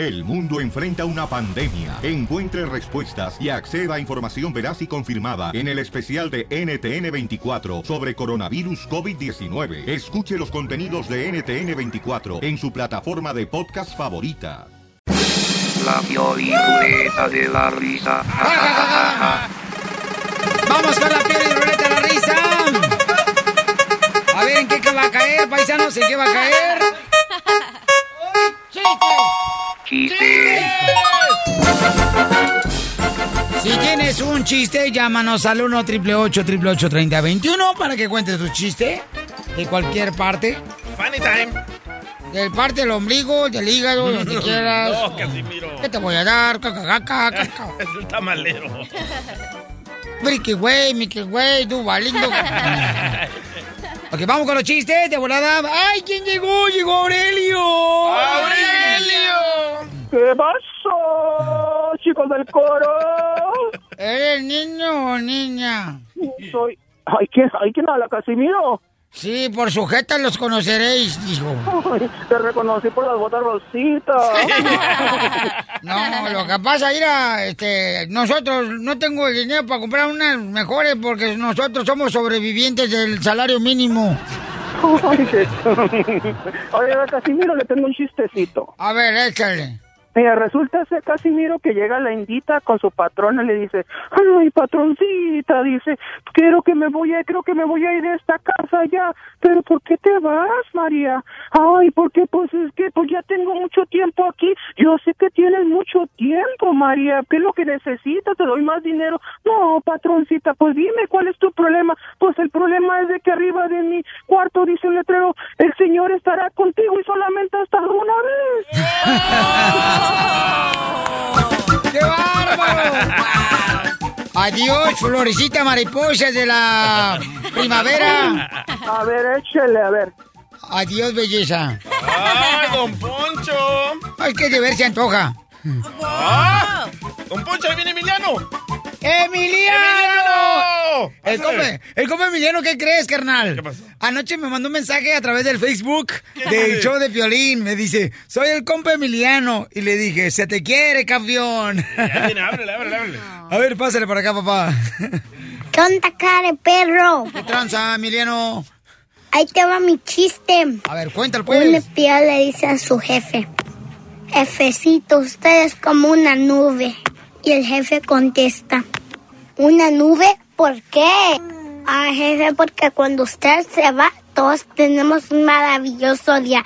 El mundo enfrenta una pandemia. Encuentre respuestas y acceda a información veraz y confirmada en el especial de NTN24 sobre coronavirus COVID-19. Escuche los contenidos de NTN24 en su plataforma de podcast favorita. La ruleta de la risa. Vamos con la ruleta de la risa. A ver, ¿en qué va a caer, paisanos? ¿En qué va a caer? Chiste. Si tienes un chiste, llámanos al 1 888 3021 para que cuentes tu chiste de cualquier parte. Funny time. Del parte del ombligo, del hígado, donde quieras. No, Casimiro. ¿Qué te voy a dar? Caca, caca, caca. Es el tamalero. Friki güey, Mickey güey, tú lindo. ok, vamos con los chistes de volada. ¡Ay, quién llegó! ¡Llegó Aurelio! ¡Aurelio! ¿Qué pasó, chicos del coro? ¿Eres niño o niña? Soy... ¿Ay, quién, ay, ¿quién habla, Casimiro? Sí, por sujetas los conoceréis, dijo. Te reconocí por las botas rositas. No, lo que pasa, mira, este, nosotros no tengo el dinero para comprar unas mejores porque nosotros somos sobrevivientes del salario mínimo. Oye, Casimiro, le tengo un chistecito. A ver, échale. Mira, resulta ser Casimiro que llega la indita con su patrona y le dice, ay, patroncita, dice, quiero que me voy a, creo que me voy a ir de esta casa ya, pero ¿por qué te vas, María? Ay, porque pues es que pues ya tengo mucho tiempo aquí, yo sé que tienes mucho tiempo, María, ¿qué es lo que necesitas? Te doy más dinero. No, patroncita, pues dime, ¿cuál es tu problema? Pues el problema es de que arriba de mi cuarto dice un letrero, el Señor estará contigo y solamente hasta una vez. ¡Qué bárbaro! Adiós, florecita mariposa de la primavera. A ver, échele, a ver. Adiós, belleza. ¡Ay, don Poncho! Ay, que de ver se antoja. ¡Ah! ¡Don Poncho, ahí viene Emiliano! ¡Emiliano! El Pásale. come, el come Emiliano, ¿qué crees, carnal? ¿Qué pasó? Anoche me mandó un mensaje a través del Facebook del show de violín. Me dice, soy el compa Emiliano. Y le dije, se te quiere, campeón. Ya viene, ábrele, ábrele, ábrele. A ver, pásale para acá, papá. ¿Qué onda, cara de perro? ¿Qué tranza, Emiliano? Ahí te va mi chiste. A ver, cuéntalo, Un pues. espía le dice a su jefe, jefecito, usted es como una nube. Y el jefe contesta, ¿una nube? ¿Por qué? Ah, jefe, porque cuando usted se va, todos tenemos un maravilloso día.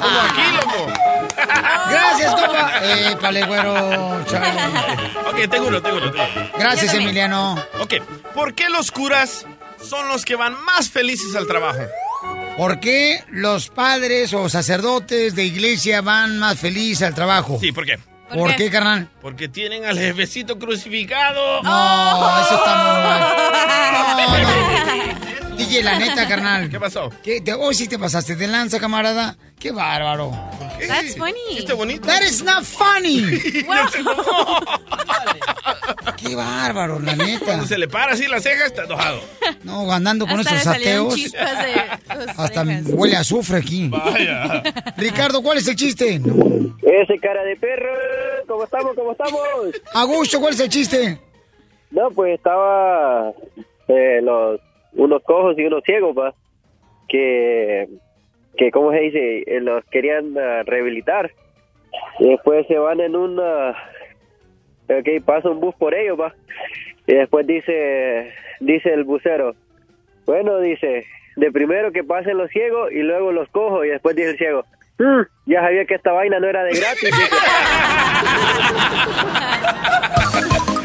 Como aquí, loco. Gracias, compa. Eh, pale, güero, chale. Ok, tengo uno, tengo uno, tengo uno. Gracias, Emiliano. Ok, ¿por qué los curas son los que van más felices al trabajo? ¿Por qué los padres o sacerdotes de iglesia van más felices al trabajo? Sí, ¿por qué? ¿Por, qué? carnal? Porque tienen al jefecito crucificado. No, eso está muy mal. No, no. DJ, la neta, carnal. ¿Qué pasó? ¿Qué te, hoy sí te pasaste de lanza, camarada. Qué bárbaro. That's funny. ¿Chiste bonito? That is not funny. Qué bárbaro, la neta. Cuando se le para así la ceja, está enojado. No, andando con Hasta esos ateos. de Hasta orejas. huele a azufre aquí. Vaya. Ricardo, ¿cuál es el chiste? No. Ese cara de perro, ¿cómo estamos? ¿Cómo estamos? Augusto, ¿cuál es el chiste? No, pues estaba eh, los unos cojos y unos ciegos, pa, que, que ¿cómo se dice? Eh, los querían ah, rehabilitar. Y después se van en una... Ok, pasa un bus por ellos, va. Y después dice, dice el bucero, bueno, dice, de primero que pasen los ciegos y luego los cojos. Y después dice el ciego, "Mm, ya sabía que esta vaina no era de gratis.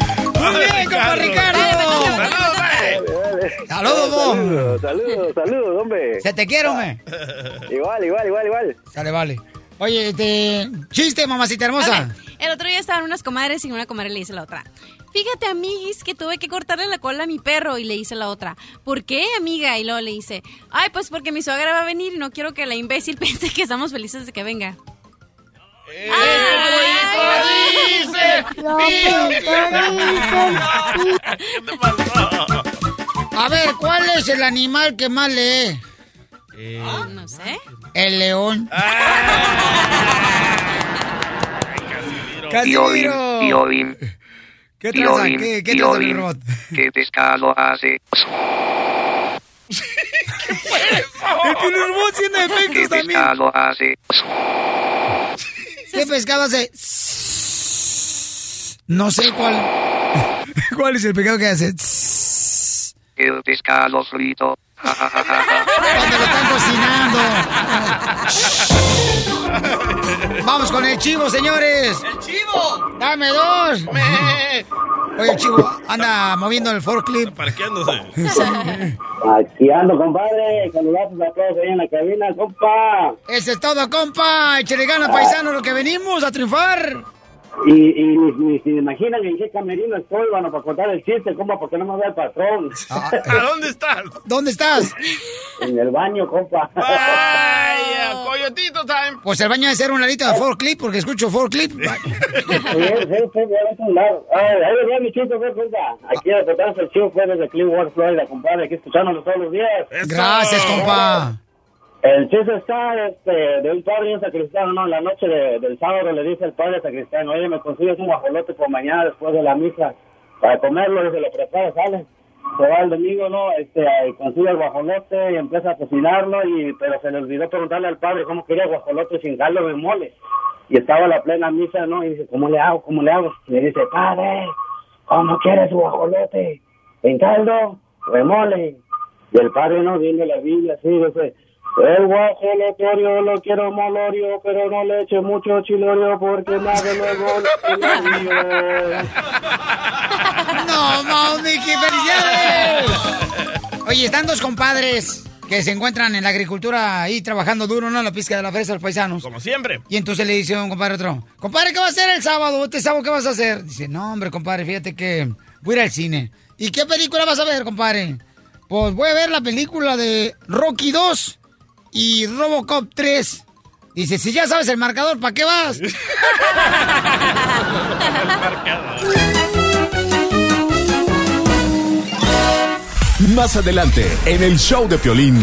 Muy bien, compa Ricardo. ¡Saludos! Saludos. Saludos, saludos, hombre. Se te quiero, me. Igual, igual, igual, igual. Sale, vale. Oye, este. Chiste, mamacita hermosa. Ok, El otro día estaban unas comadres y una comadre le dice a la otra. Fíjate, amiguis, que tuve que cortarle la cola a mi perro. Y le dice la otra, ¿por qué, amiga? Y luego le dice, ay, pues porque mi suegra va a venir y no quiero que la imbécil piense que estamos felices de que venga. ¿Qué te pasó? A ver, ¿cuál es el animal que más lee? No sé. El león. Ah. Piolín, Piolín, ¿Qué? Piolín, ¿Qué, qué? ¿Qué pescado hace? El Piolín robot haciendo ¿Qué efectos también. pescado hace? ¿Qué pescado hace? No sé cuál. ¿Cuál es el pecado que hace? El pescado frito. Cuando lo están cocinando. Vamos con el chivo, señores. ¡El chivo! Dame dos. Oye, el chivo anda moviendo el forklift. Parqueándose. Aquí ando, compadre. Saludazos a todos ahí en la cabina, compa. Ese es todo, compa. Ganas, paisano, lo que venimos a triunfar. Y, y ni, ni se imaginan en qué camerino estoy, bueno, para contar el chiste, compa, porque no me ve el patrón. Ah, ¿A dónde estás? ¿Dónde estás? en el baño, compa. ¡Vaya! ¡Coyotito time! Pues el baño debe ser un ladito de forklift, porque escucho forklift. Sí, sí, sí, ves un lado. Ahí venía mi chiste, pues, compa. Aquí a contarse el chivo fue desde Clearwater, Florida, compadre, aquí escuchándolo todos los días. Eso. Gracias, compa. El chiste está este, de un padre y un sacristano, ¿no? La noche de- del sábado le dice el padre sacristano, oye, me consigues un guajolote por mañana después de la misa para comerlo, y se lo prepara, sale. Se va el domingo, ¿no? Este, consigue el guajolote y empieza a cocinarlo, y pero se le olvidó preguntarle al padre cómo quería guajolote sin caldo de mole. Y estaba la plena misa, ¿no? Y dice, ¿cómo le hago? ¿Cómo le hago? Y le dice, padre, ¿cómo quiere su guajolote? ¿En caldo o en mole? Y el padre, ¿no? Viendo la Biblia, así, dice, el guajolotorio lo quiero molorio, pero no le eche mucho chilorio porque me hace luego chilorio. No, Mauniki, felicidades. Oye, están dos compadres que se encuentran en la agricultura ahí trabajando duro, ¿no? En la pizca de la fresa, los paisanos. Como siempre. Y entonces le dice un compadre a otro, compadre, ¿qué va a hacer el sábado? ¿Este sábado qué vas a hacer? Dice, no, hombre, compadre, fíjate que voy a ir al cine. ¿Y qué película vas a ver, compadre? Pues voy a ver la película de Rocky 2 y Robocop 3. Dice, si ya sabes el marcador, ¿para qué vas? Más adelante, en el show de Piolín.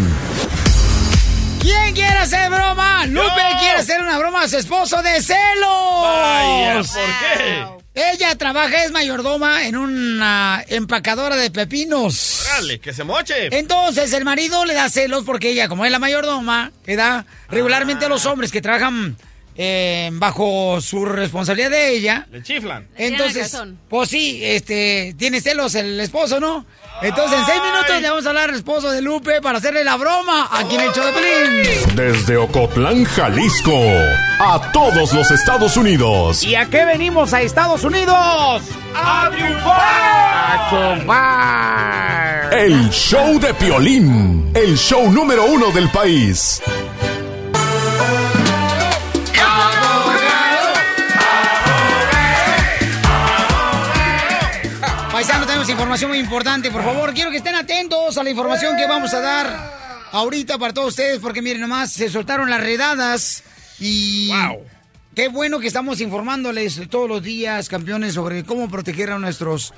¿Quién quiere hacer broma? Lupe quiere hacer una broma a su esposo de celos. Vaya, ¿por qué? Ella trabaja, es mayordoma en una empacadora de pepinos. Dale, que se moche. Entonces el marido le da celos porque ella, como es la mayordoma, que da regularmente a los hombres que trabajan eh, bajo su responsabilidad de ella. Le chiflan. Entonces, pues sí, este, tiene celos el esposo, ¿no? Entonces, en seis minutos le vamos a hablar al esposo de Lupe para hacerle la broma aquí en el show de Pelín. Desde Ocotlán, Jalisco, a todos los Estados Unidos. ¿Y a qué venimos a Estados Unidos? ¡A triunfar! ¡A chupar! El show de Piolín, el show número uno del país. Información muy importante. Por favor, quiero que estén atentos a la información que vamos a dar ahorita para todos ustedes, porque miren nomás, se soltaron las redadas y... Wow. Qué bueno que estamos informándoles todos los días, campeones, sobre cómo proteger a nuestros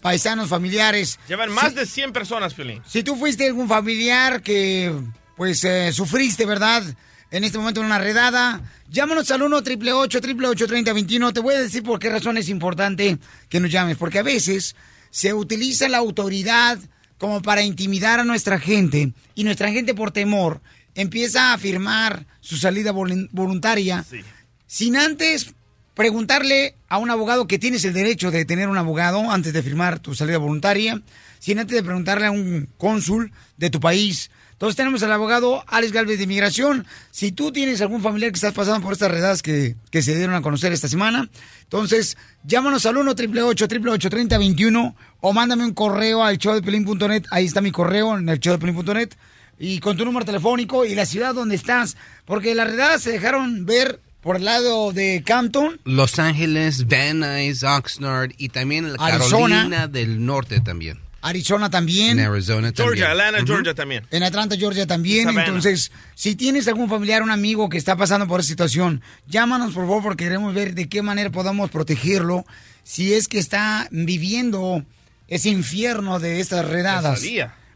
paisanos familiares. Llevan más de 100 personas, Piolín. Si tú fuiste algún familiar que, pues, eh, sufriste, ¿verdad? En este momento en una redada, llámanos al 1 888 3021 Te voy a decir por qué razón es importante que nos llames. Porque a veces se utiliza la autoridad como para intimidar a nuestra gente y nuestra gente por temor empieza a firmar su salida volun- voluntaria Sí. sin antes preguntarle a un abogado que tienes el derecho de tener un abogado antes de firmar tu salida voluntaria, sin antes de preguntarle a un cónsul de tu país. Entonces tenemos al abogado Alex Galvez de Inmigración. Si tú tienes algún familiar que estás pasando por estas redadas que, que se dieron a conocer esta semana, entonces llámanos al 1 888 3021 o mándame un correo al showdepelín.net. Ahí está mi correo en el showdepelín.net y con tu número telefónico y la ciudad donde estás. Porque las redadas se dejaron ver por el lado de Campton, Los Ángeles, Van Nuys, Oxnard y también la Arizona. Carolina del Norte también. Arizona también. En Arizona también. Georgia, Atlanta. Georgia también. En Atlanta, Georgia también. Entonces, si tienes algún familiar, un amigo que está pasando por esa situación, llámanos por favor porque queremos ver de qué manera podamos protegerlo si es que está viviendo ese infierno de estas redadas.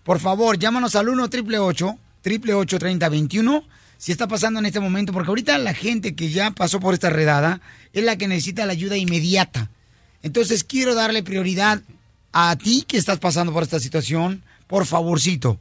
Por favor, llámanos al 1 888 888 3021 si está pasando en este momento, porque ahorita la gente que ya pasó por esta redada es la que necesita la ayuda inmediata. Entonces quiero darle prioridad a ti que estás pasando por esta situación, por favorcito.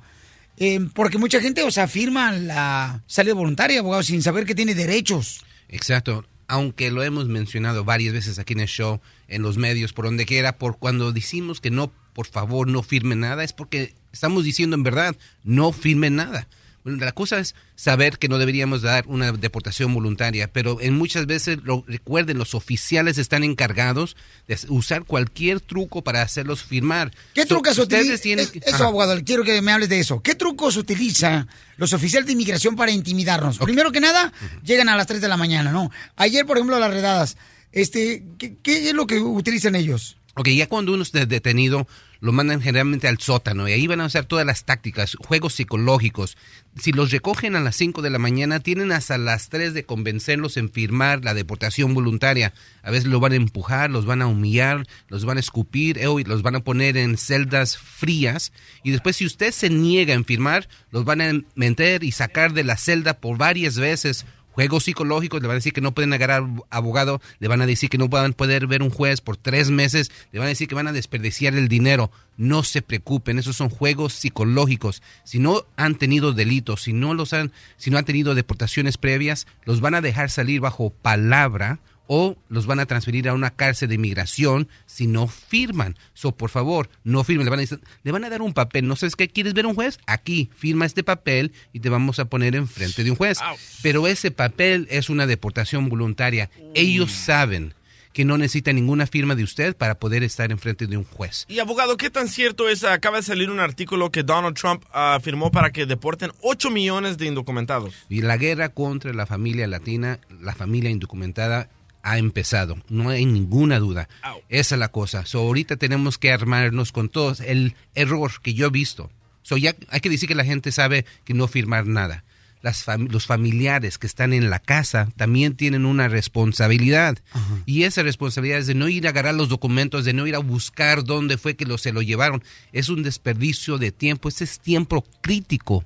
Eh, porque mucha gente, o sea, firma la salida voluntaria, abogado, sin saber que tiene derechos. Exacto. Aunque lo hemos mencionado varias veces aquí en el show, en los medios, por donde quiera, por cuando decimos que no, por favor, no firme nada, es porque estamos diciendo en verdad, no firme nada. Bueno, la cosa es saber que no deberíamos dar una deportación voluntaria, pero en muchas veces, lo, recuerden, los oficiales están encargados de usar cualquier truco para hacerlos firmar. ¿Qué So, trucos ustedes tienen que- Eso, Ajá. abogado, quiero que me hables de eso. ¿Qué trucos utiliza los oficiales de inmigración para intimidarnos? Primero que nada, llegan a las 3 de la mañana, ¿no? Ayer, por ejemplo, las redadas. Este, ¿qué, qué es lo que utilizan ellos? Ok, ya cuando uno está detenido, lo mandan generalmente al sótano y ahí van a usar todas las tácticas, juegos psicológicos. Si los recogen a las 5 de la mañana, tienen hasta las 3 de convencerlos en firmar la deportación voluntaria. A veces los van a empujar, los van a humillar, los van a escupir, eh, los van a poner en celdas frías. Y después, si usted se niega en firmar, los van a meter y sacar de la celda por varias veces juegos psicológicos, le van a decir que no pueden agarrar abogado, le van a decir que no van a poder ver un juez por tres meses, le van a decir que van a desperdiciar el dinero. No se preocupen, esos son juegos psicológicos. Si no han tenido delitos, si no los han, si no han tenido deportaciones previas, los van a dejar salir bajo palabra o los van a transferir a una cárcel de inmigración si no firman. So, por favor, no firmen. Le van a, decir- le van a dar un papel. ¿No sabes qué? ¿Quieres ver un juez? Aquí, firma este papel y te vamos a poner enfrente de un juez. Pero ese papel es una deportación voluntaria. Ellos saben que no necesitan ninguna firma de usted para poder estar enfrente de un juez. Y abogado, ¿qué tan cierto es? Acaba de salir un artículo que Donald Trump ah, firmó para que deporten 8 millones de indocumentados. Y la guerra contra la familia latina, la familia indocumentada, ha empezado. No hay ninguna duda. Esa es la cosa. So, ahorita tenemos que armarnos con todos. El error que yo he visto. So, ya hay que decir que la gente sabe que no firmar nada. Las fam- los familiares que están en la casa también tienen una responsabilidad. Y esa responsabilidad es de no ir a agarrar los documentos, de no ir a buscar dónde fue que lo, se lo llevaron. Es un desperdicio de tiempo. Ese es tiempo crítico.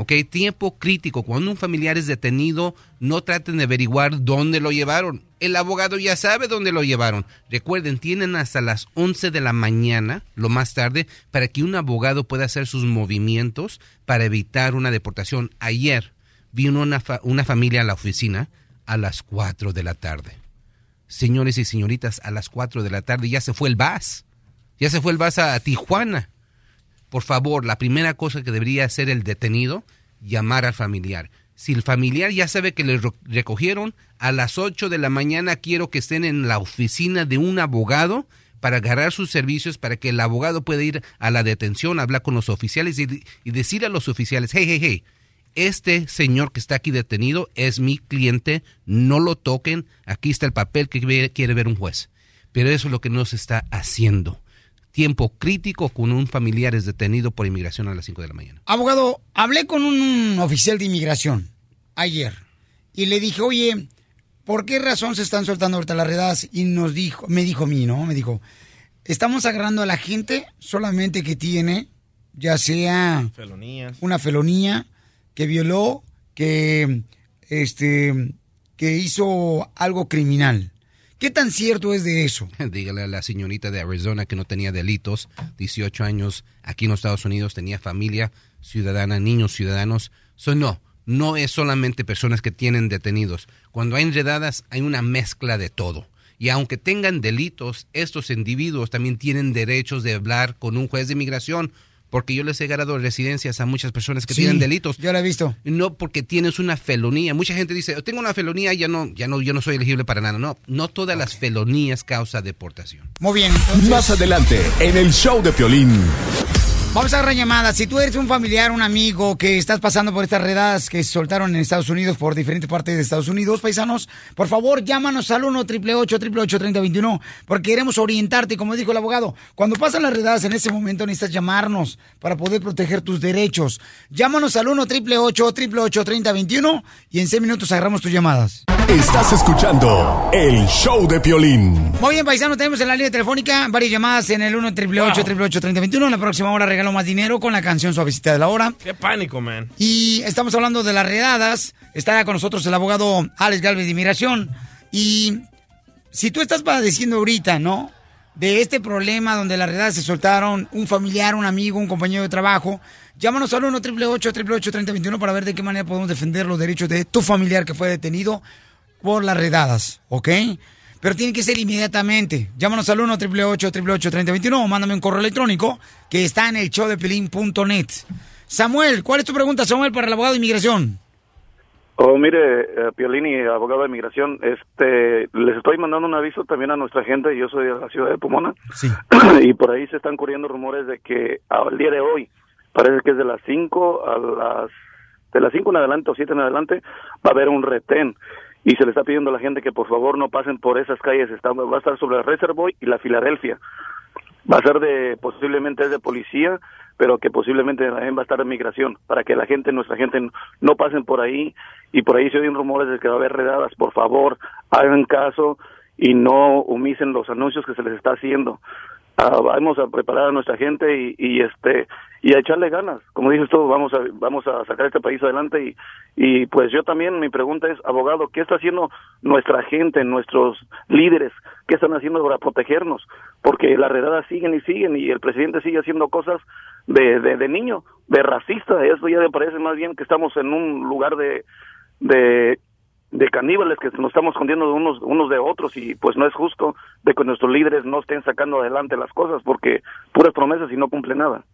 ¿Ok? Tiempo crítico. Cuando un familiar es detenido, no traten de averiguar dónde lo llevaron. El abogado ya sabe dónde lo llevaron. Recuerden, tienen hasta las 11 de la mañana, lo más tarde, para que un abogado pueda hacer sus movimientos para evitar una deportación. Ayer vino una, una familia a la oficina a las 4 de la tarde. Señores y señoritas, a las 4 de la tarde ya se fue el bus. Ya se fue el bus a Tijuana por favor, la primera cosa que debería hacer el detenido, llamar al familiar. Si el familiar ya sabe que le ro- recogieron, a las 8 de la mañana quiero que estén en la oficina de un abogado para agarrar sus servicios, para que el abogado pueda ir a la detención, hablar con los oficiales y, y decir a los oficiales, hey, hey, hey, este señor que está aquí detenido es mi cliente, no lo toquen, aquí está el papel que quiere ver un juez. Pero eso es lo que no se está haciendo tiempo crítico con un familiar es detenido por inmigración a las 5 de la mañana. Abogado, hablé con un oficial de inmigración ayer y le dije, oye, ¿por qué razón se están soltando ahorita las redadas? Y nos dijo, me dijo a mí, ¿no? Me dijo, estamos agarrando a la gente solamente que tiene, ya sea Felonías. una felonía, que violó, que, este, que hizo algo criminal. ¿Qué tan cierto es de eso? Dígale a la señorita de Arizona que no tenía delitos, 18 años aquí en los Estados Unidos, tenía familia ciudadana, niños ciudadanos. So, no, no es solamente personas que tienen detenidos. Cuando hay enredadas hay una mezcla de todo. Y aunque tengan delitos, estos individuos también tienen derechos de hablar con un juez de inmigración, porque yo les he ganado residencias a muchas personas que Sí, tienen delitos. Yo la he visto. No porque tienes una felonía. Mucha gente dice, tengo una felonía, ya no, ya no, yo no soy elegible para nada. No, no todas las felonías causa deportación. Muy bien, entonces... Más adelante, en el show de Piolín. Vamos a agarrar llamadas. Si tú eres un familiar, un amigo que estás pasando por estas redadas que se soltaron en Estados Unidos, por diferentes partes de Estados Unidos, paisanos, por favor, llámanos al 1 888 3021 porque queremos orientarte, como dijo el abogado. Cuando pasan las redadas en ese momento necesitas llamarnos para poder proteger tus derechos. Llámanos al 1 888 3021 y en 6 minutos agarramos tus llamadas. Estás escuchando el show de Piolín. Muy bien, paisano, tenemos en la línea telefónica varias llamadas en el 1 888 3021 En la próxima hora regalo más dinero con la canción Suavecita de la Hora. Qué pánico, man. Y estamos hablando de las redadas. Está con nosotros el abogado Alex Galvez de Inmigración. Y si tú estás padeciendo ahorita, ¿no? De este problema donde las redadas se soltaron, un familiar, un amigo, un compañero de trabajo, llámanos al 1 888 3021 para ver de qué manera podemos defender los derechos de tu familiar que fue detenido por las redadas, ¿ok? Pero tiene que ser inmediatamente. Llámanos al 1 888 3021 o mándame un correo electrónico que está en el showdepelín.net. Samuel, ¿cuál es tu pregunta, Samuel, para el abogado de inmigración? Oh, mire, eh, Piolini, abogado de migración, este, les estoy mandando un aviso también a nuestra gente, yo soy de la ciudad de Pomona, y por ahí se están corriendo rumores de que al día de hoy, parece que es de las 5 a las, de las 5 en adelante o 7 en adelante, va a haber un retén, y se le está pidiendo a la gente que por favor no pasen por esas calles, está, va a estar sobre la Reservoir y la Filadelfia, va a ser de, posiblemente es de policía, pero que posiblemente también va a estar de migración, para que la gente, nuestra gente, no pasen por ahí, y por ahí se oyen rumores de que va a haber redadas, por favor, hagan caso y no humicen los anuncios que se les está haciendo. Vamos a preparar a nuestra gente y, y este y a echarle ganas. Como dices tú vamos a vamos a sacar este país adelante y y pues yo también mi pregunta es abogado qué está haciendo nuestra gente nuestros líderes qué están haciendo para protegernos porque las redadas siguen y siguen y el presidente sigue haciendo cosas de, de, de niño de racista. Eso ya me parece más bien que estamos en un lugar de de de caníbales que nos estamos escondiendo de unos unos de otros y pues no es justo de que nuestros líderes no estén sacando adelante las cosas porque puras promesas y no cumple nada.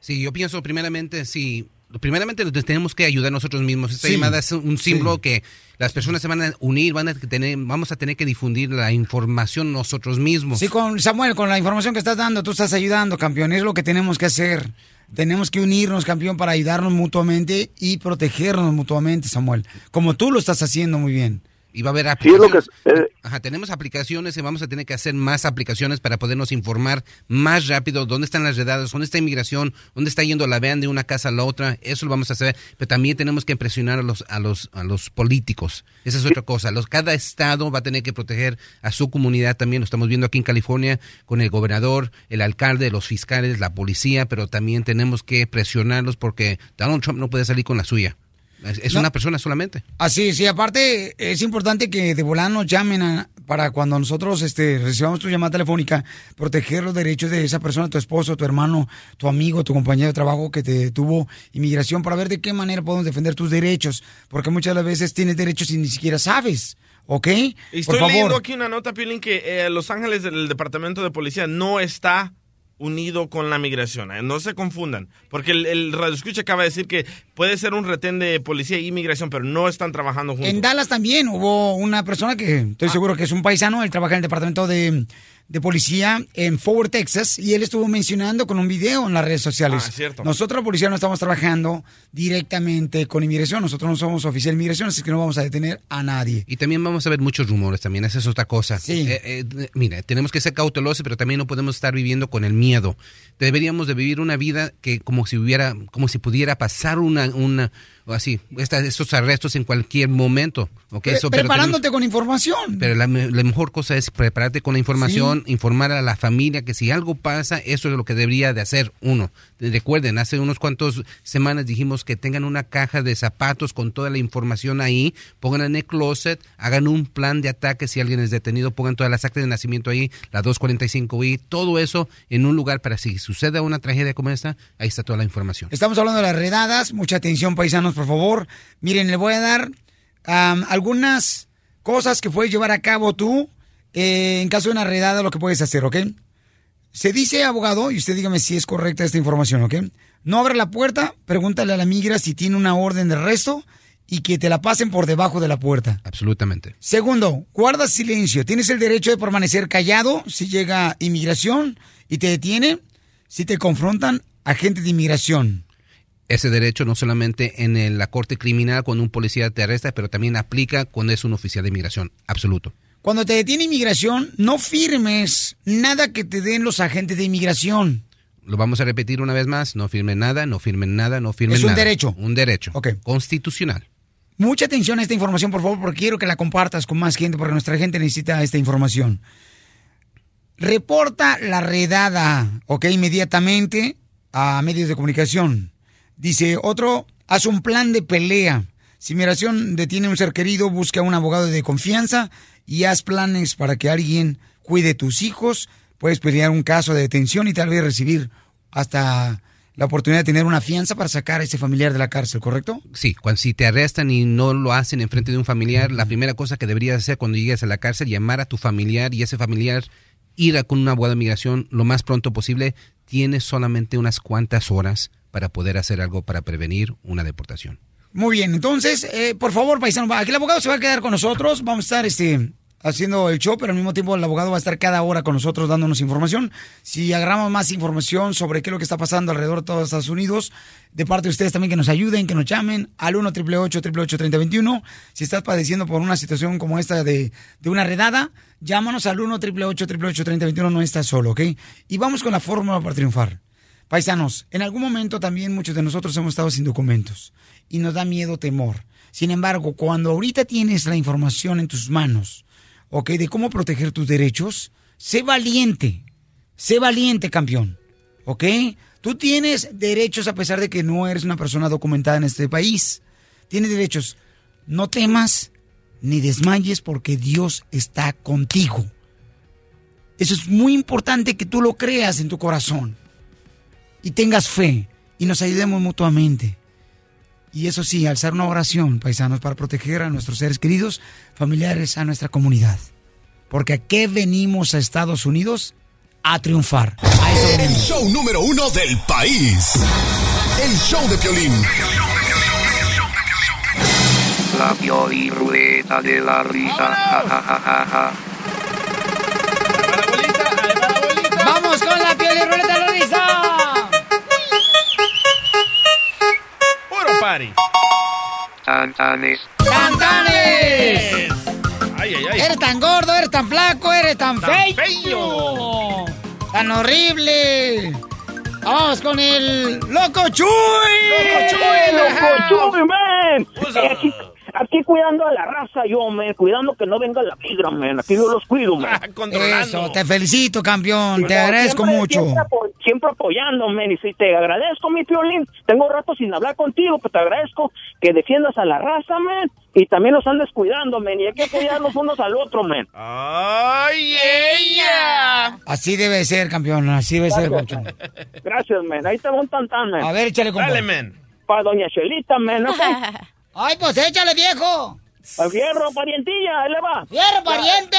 Sí, yo pienso primeramente, sí, primeramente tenemos que ayudar nosotros mismos. Esta Sí. llamada es un símbolo que las personas se van a unir, van a tener, vamos a tener que difundir la información nosotros mismos. Sí, con Samuel, con la información que estás dando, tú estás ayudando, campeón. Es lo que tenemos que hacer. Tenemos que unirnos, campeón, para ayudarnos mutuamente y protegernos mutuamente, Samuel. Como tú lo estás haciendo muy bien. Y va a haber Sí, es lo que aplicaciones. Ajá, tenemos aplicaciones y vamos a tener que hacer más aplicaciones para podernos informar más rápido dónde están las redadas, dónde está inmigración, dónde está yendo la vean de una casa a la otra. Eso lo vamos a hacer. Pero también tenemos que presionar a los, a los, a los políticos. Esa es otra cosa. Los, cada estado va a tener que proteger a su comunidad también. Lo estamos viendo aquí en California con el gobernador, el alcalde, los fiscales, la policía, pero también tenemos que presionarlos porque Donald Trump no puede salir con la suya. Es, es No. una persona solamente. Así, sí, aparte es importante que de volada nos llamen a- para cuando nosotros este, recibamos tu llamada telefónica, proteger los derechos de esa persona, tu esposo, tu hermano, tu amigo, tu compañero de trabajo que te tuvo inmigración, para ver de qué manera podemos defender tus derechos, porque muchas de las veces tienes derechos y ni siquiera sabes, ¿ok? Y estoy Por leyendo aquí una nota, Piolín, que eh, Los Ángeles, el departamento de policía, no está unido con la migración. eh, No se confundan. Porque el, el radio escucha acaba de decir que puede ser un retén de policía y migración, pero no están trabajando juntos. En Dallas también hubo una persona que Ah. estoy seguro que es un paisano, él trabaja en el departamento de, de policía en Forward, Texas, y él estuvo mencionando con un video en las redes sociales. Ah, cierto. Nosotros, policía, no estamos trabajando directamente con inmigración, nosotros no somos oficial de inmigración, así que no vamos a detener a nadie. Y también vamos a ver muchos rumores también, esa es otra cosa. Sí. Eh, eh, mira, tenemos que ser cautelosos, pero también no podemos estar viviendo con el miedo. Deberíamos de vivir una vida que como si hubiera, como si pudiera pasar una, una, así, esta- estos arrestos en cualquier momento. ¿ok? Pre- Eso, pero preparándote con información. pero la, la mejor cosa es prepararte con la información, informar a la familia que si algo pasa, eso es lo que debería de hacer uno. Recuerden, hace unos cuantos semanas dijimos que tengan una caja de zapatos con toda la información ahí, pongan en el closet, hagan un plan de ataque si alguien es detenido, pongan todas las actas de nacimiento ahí, la 245i, todo eso en un lugar para si suceda una tragedia como esta, ahí está toda la información. Estamos hablando de las redadas, mucha atención, paisanos, por favor. Miren, le voy a dar algunas cosas que puedes llevar a cabo tú eh, en caso de una redada, lo que puedes hacer, ¿ok? Se dice, abogado, y usted dígame si es correcta esta información, ¿ok? No abra la puerta, pregúntale a la migra si tiene una orden de arresto y que te la pasen por debajo de la puerta. Absolutamente. Segundo, guarda silencio. Tienes el derecho de permanecer callado si llega inmigración y te detiene, si te confrontan agentes de inmigración. ese derecho no solamente en la corte criminal cuando un policía te arresta, pero también aplica cuando es un oficial de inmigración. Absoluto. Cuando te detiene inmigración, no firmes nada que te den los agentes de inmigración. Lo vamos a repetir una vez más. No firmen nada, no firmen nada, no firmen Es un nada. derecho. Un derecho. Ok. Constitucional. Mucha atención a esta información, por favor, porque quiero que la compartas con más gente, porque nuestra gente necesita esta información. Reporta la redada, ok, inmediatamente a medios de comunicación. Dice, otro, haz un plan de pelea. Si migración detiene a un ser querido, busca un abogado de confianza y haz planes para que alguien cuide tus hijos. Puedes pelear un caso de detención y tal vez recibir hasta la oportunidad de tener una fianza para sacar a ese familiar de la cárcel, ¿correcto? Sí, cuando si te arrestan y no lo hacen en frente de un familiar, la primera cosa que deberías hacer cuando llegues a la cárcel, llamar a tu familiar y ese familiar ir a con un abogado de migración lo más pronto posible. Tienes solamente unas cuantas horas para poder hacer algo para prevenir una deportación. Muy bien, entonces, eh, por favor, paisano, aquí el abogado se va a quedar con nosotros. Vamos a estar este, haciendo el show, pero al mismo tiempo el abogado va a estar cada hora con nosotros dándonos información. Si agarramos más información sobre qué es lo que está pasando alrededor de todos Estados Unidos, de parte de ustedes también que nos ayuden, que nos llamen al 1 888 3021 Si estás padeciendo por una situación como esta de, de una redada, llámanos al 1 888 3021 no estás solo, ¿ok? Y vamos con la fórmula para triunfar. Paisanos, en algún momento también muchos de nosotros hemos estado sin documentos y nos da miedo, temor. Sin embargo, cuando ahorita tienes la información en tus manos, ¿ok? De cómo proteger tus derechos, sé valiente, sé valiente, campeón, ¿ok? Tú tienes derechos a pesar de que no eres una persona documentada en este país. Tienes derechos. No temas ni desmayes porque Dios está contigo. Eso es muy importante que tú lo creas en tu corazón y tengas fe y nos ayudemos mutuamente. Y eso sí, alzar una oración, paisanos, para proteger a nuestros seres queridos, familiares, a nuestra comunidad. Porque ¿a qué venimos a Estados Unidos? A triunfar. A eso El venimos. show número uno del país. El show de Piolín. La Pioli Ruleta de la Risa. Ja, ja, ja, ja, party. Tantanes. ¡Cantanes! Ay, ay, ay. Eres tan gordo, eres tan flaco, eres tan, Tan feo. feo. Tan horrible. Vamos con el Loco Chuy. ¡Loco Chuy! ¡Loco Chuy, man! Aquí, cuidando a la raza yo, man. Cuidando que no venga la migra, man. Aquí yo los cuido, man. Ah. Eso, te felicito, campeón. Te No, agradezco siempre- mucho. Siempre, apo- siempre apoyándome. Y si te agradezco, mi piolín. Tengo rato sin hablar contigo, pero te agradezco que defiendas a la raza, man. Y también los andes cuidando, man. Y hay que apoyarnos unos al otro, man. ¡Ay, ella! Así debe ser, campeón. Así debe ser, Gracias, man. Ahí te va un tantán, man. A ver, échale, compa. Dale, men. Para doña Chelita, man. ¿ok? Ay, pues échale, viejo. Al fierro, parientilla. Ahí le va. ¡Fierro, pariente!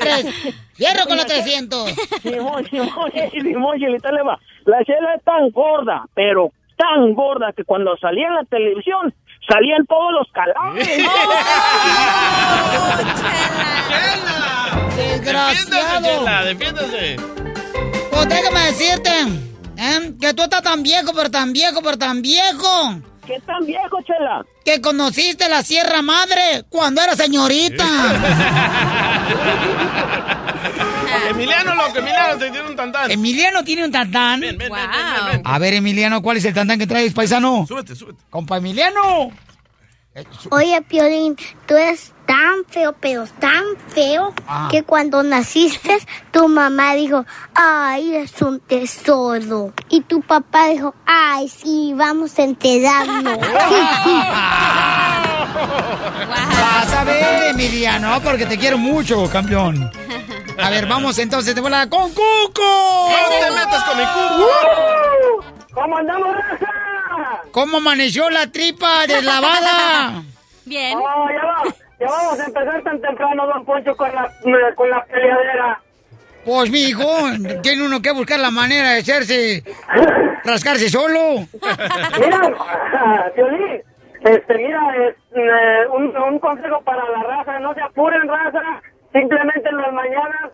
Tres- ¡Fierro con los 300! Simón, Simón, Simón, Chelita le va. La chela es tan gorda, pero tan gorda que cuando salía en la televisión salían todos los calambres. Defiéndase, ¡Desgraciado! Chela, defiéndase. Pues déjame decirte ¿eh? que tú estás tan viejo, pero tan viejo, pero tan viejo. ¿Qué tan viejo, chela? Que conociste la Sierra Madre cuando era señorita. Emiliano, loco, Emiliano, te tiene un tantán. Emiliano tiene un tantán. Ven, ven, ven, ven, Wow. ven. A ver, Emiliano, ¿cuál es el tantán que traes, paisano? Súbete, súbete. Compa Emiliano. Oye, Piolín, tú eres tan feo, pero tan feo, Ah. que cuando naciste, tu mamá dijo, ay, es un tesoro. Y tu papá dijo, ay, sí, vamos a enterarnos. Vas a ver, Emiliano, porque te quiero mucho, campeón. A ver, vamos entonces de volada con Cuco. No te metas con mi cubo. ¿Cómo andamos, raza? ¿Cómo amaneció la tripa deslavada? Bien. Oh, ya, va- ya vamos a empezar tan temprano, don Poncho, con la, con la peleadera. Pues, mi hijo, tiene uno que buscar la manera de hacerse, rascarse solo. Mira, Violín, este, mira, es, eh, un, un consejo para la raza, no se apuren, raza, simplemente en las mañanas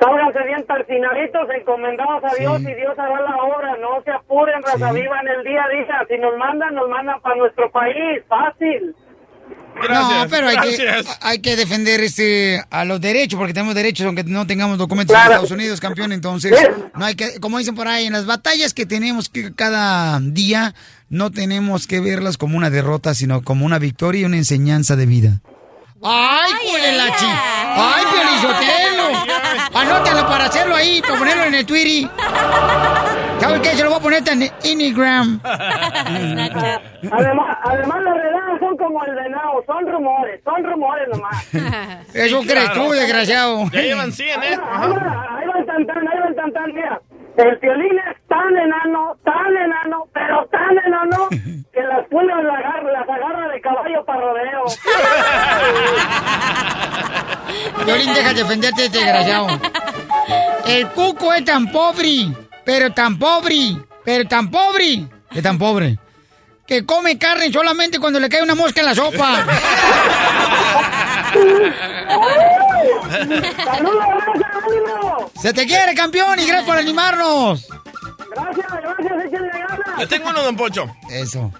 sálganse bien tarcinaditos, encomendados a Dios y Dios hará la obra, no se apuren, raza, vivan el día a día, si nos mandan, nos mandan para nuestro país, fácil. Gracias. no, pero hay que, hay que defender este a los derechos, porque tenemos derechos aunque no tengamos documentos Claro. en Estados Unidos, campeón. Entonces, no hay que, como dicen por ahí, en las batallas que tenemos que cada día, no tenemos que verlas como una derrota, sino como una victoria y una enseñanza de vida. ¡Ay, cuele la ella. chi! ¡Ay, Piolizotelo! Anótalo para hacerlo ahí, para ponerlo en el Twitter. ¿Sabes qué? Se lo voy a poner en Instagram. Además, además las redadas son como el venado, son rumores, son rumores nomás. Eso crees tú, desgraciado. Ya llevan 100, ¿eh? Ahí va, ahí va el tantán, ahí va el tantán, mira. El violín es tan enano, tan enano, pero tan enano que las pulgas las agarra, las agarra de caballo para rodeo. Violín, deja de defenderte, desgraciado. El cuco es tan pobre, pero tan pobre, pero tan pobre, que tan pobre, que come carne solamente cuando le cae una mosca en la sopa. ¡Saludos! ¡Se te quiere, campeón! Y gracias por animarnos. Gracias, gracias, échenle ganas. Le tengo uno, don Poncho. Eso.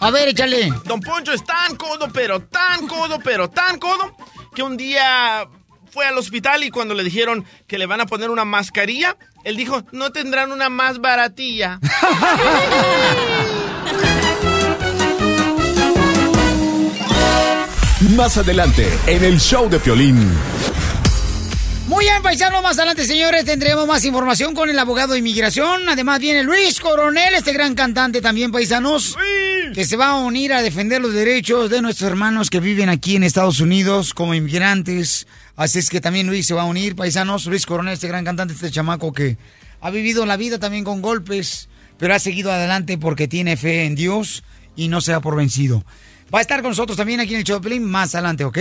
A ver, échale. Don Poncho es tan codo, pero tan codo, pero tan codo, que un día fue al hospital y cuando le dijeron que le van a poner una mascarilla, él dijo, no tendrán una más baratilla. Más adelante, en el show de Piolín. Muy bien, paisano, más adelante, señores, tendremos más información con el abogado de inmigración. Además viene Luis Coronel, este gran cantante también, paisanos, que se va a unir a defender los derechos de nuestros hermanos que viven aquí en Estados Unidos como inmigrantes. Así es que también Luis se va a unir, paisanos. Luis Coronel, este gran cantante, este chamaco que ha vivido la vida también con golpes, pero ha seguido adelante porque tiene fe en Dios y no se da por vencido. Va a estar con nosotros también aquí en el Choplin más adelante, ¿ok?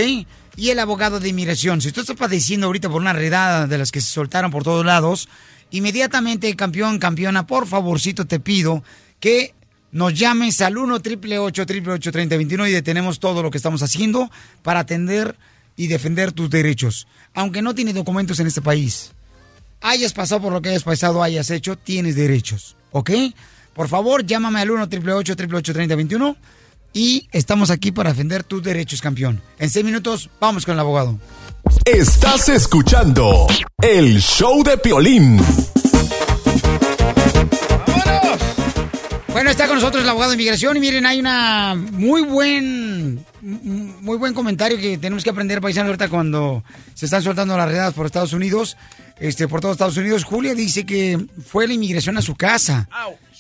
Y el abogado de inmigración. Si usted está padeciendo ahorita por una redada de las que se soltaron por todos lados, inmediatamente, campeón, campeona, por favorcito te pido que nos llames al 1 888 3021 y detenemos todo lo que estamos haciendo para atender y defender tus derechos. Aunque no tienes documentos en este país, hayas pasado por lo que hayas pasado, hayas hecho, tienes derechos, ¿ok? Por favor, llámame al 1 888 3021 y estamos aquí para defender tus derechos, campeón. En seis minutos, vamos con el abogado. Estás escuchando el show de Piolín. Bueno, está con nosotros el abogado de inmigración y miren, hay una muy buen muy buen comentario que tenemos que aprender paisano ahorita cuando se están soltando las redadas por Estados Unidos, este por todos Estados Unidos. Julia dice que fue la inmigración a su casa.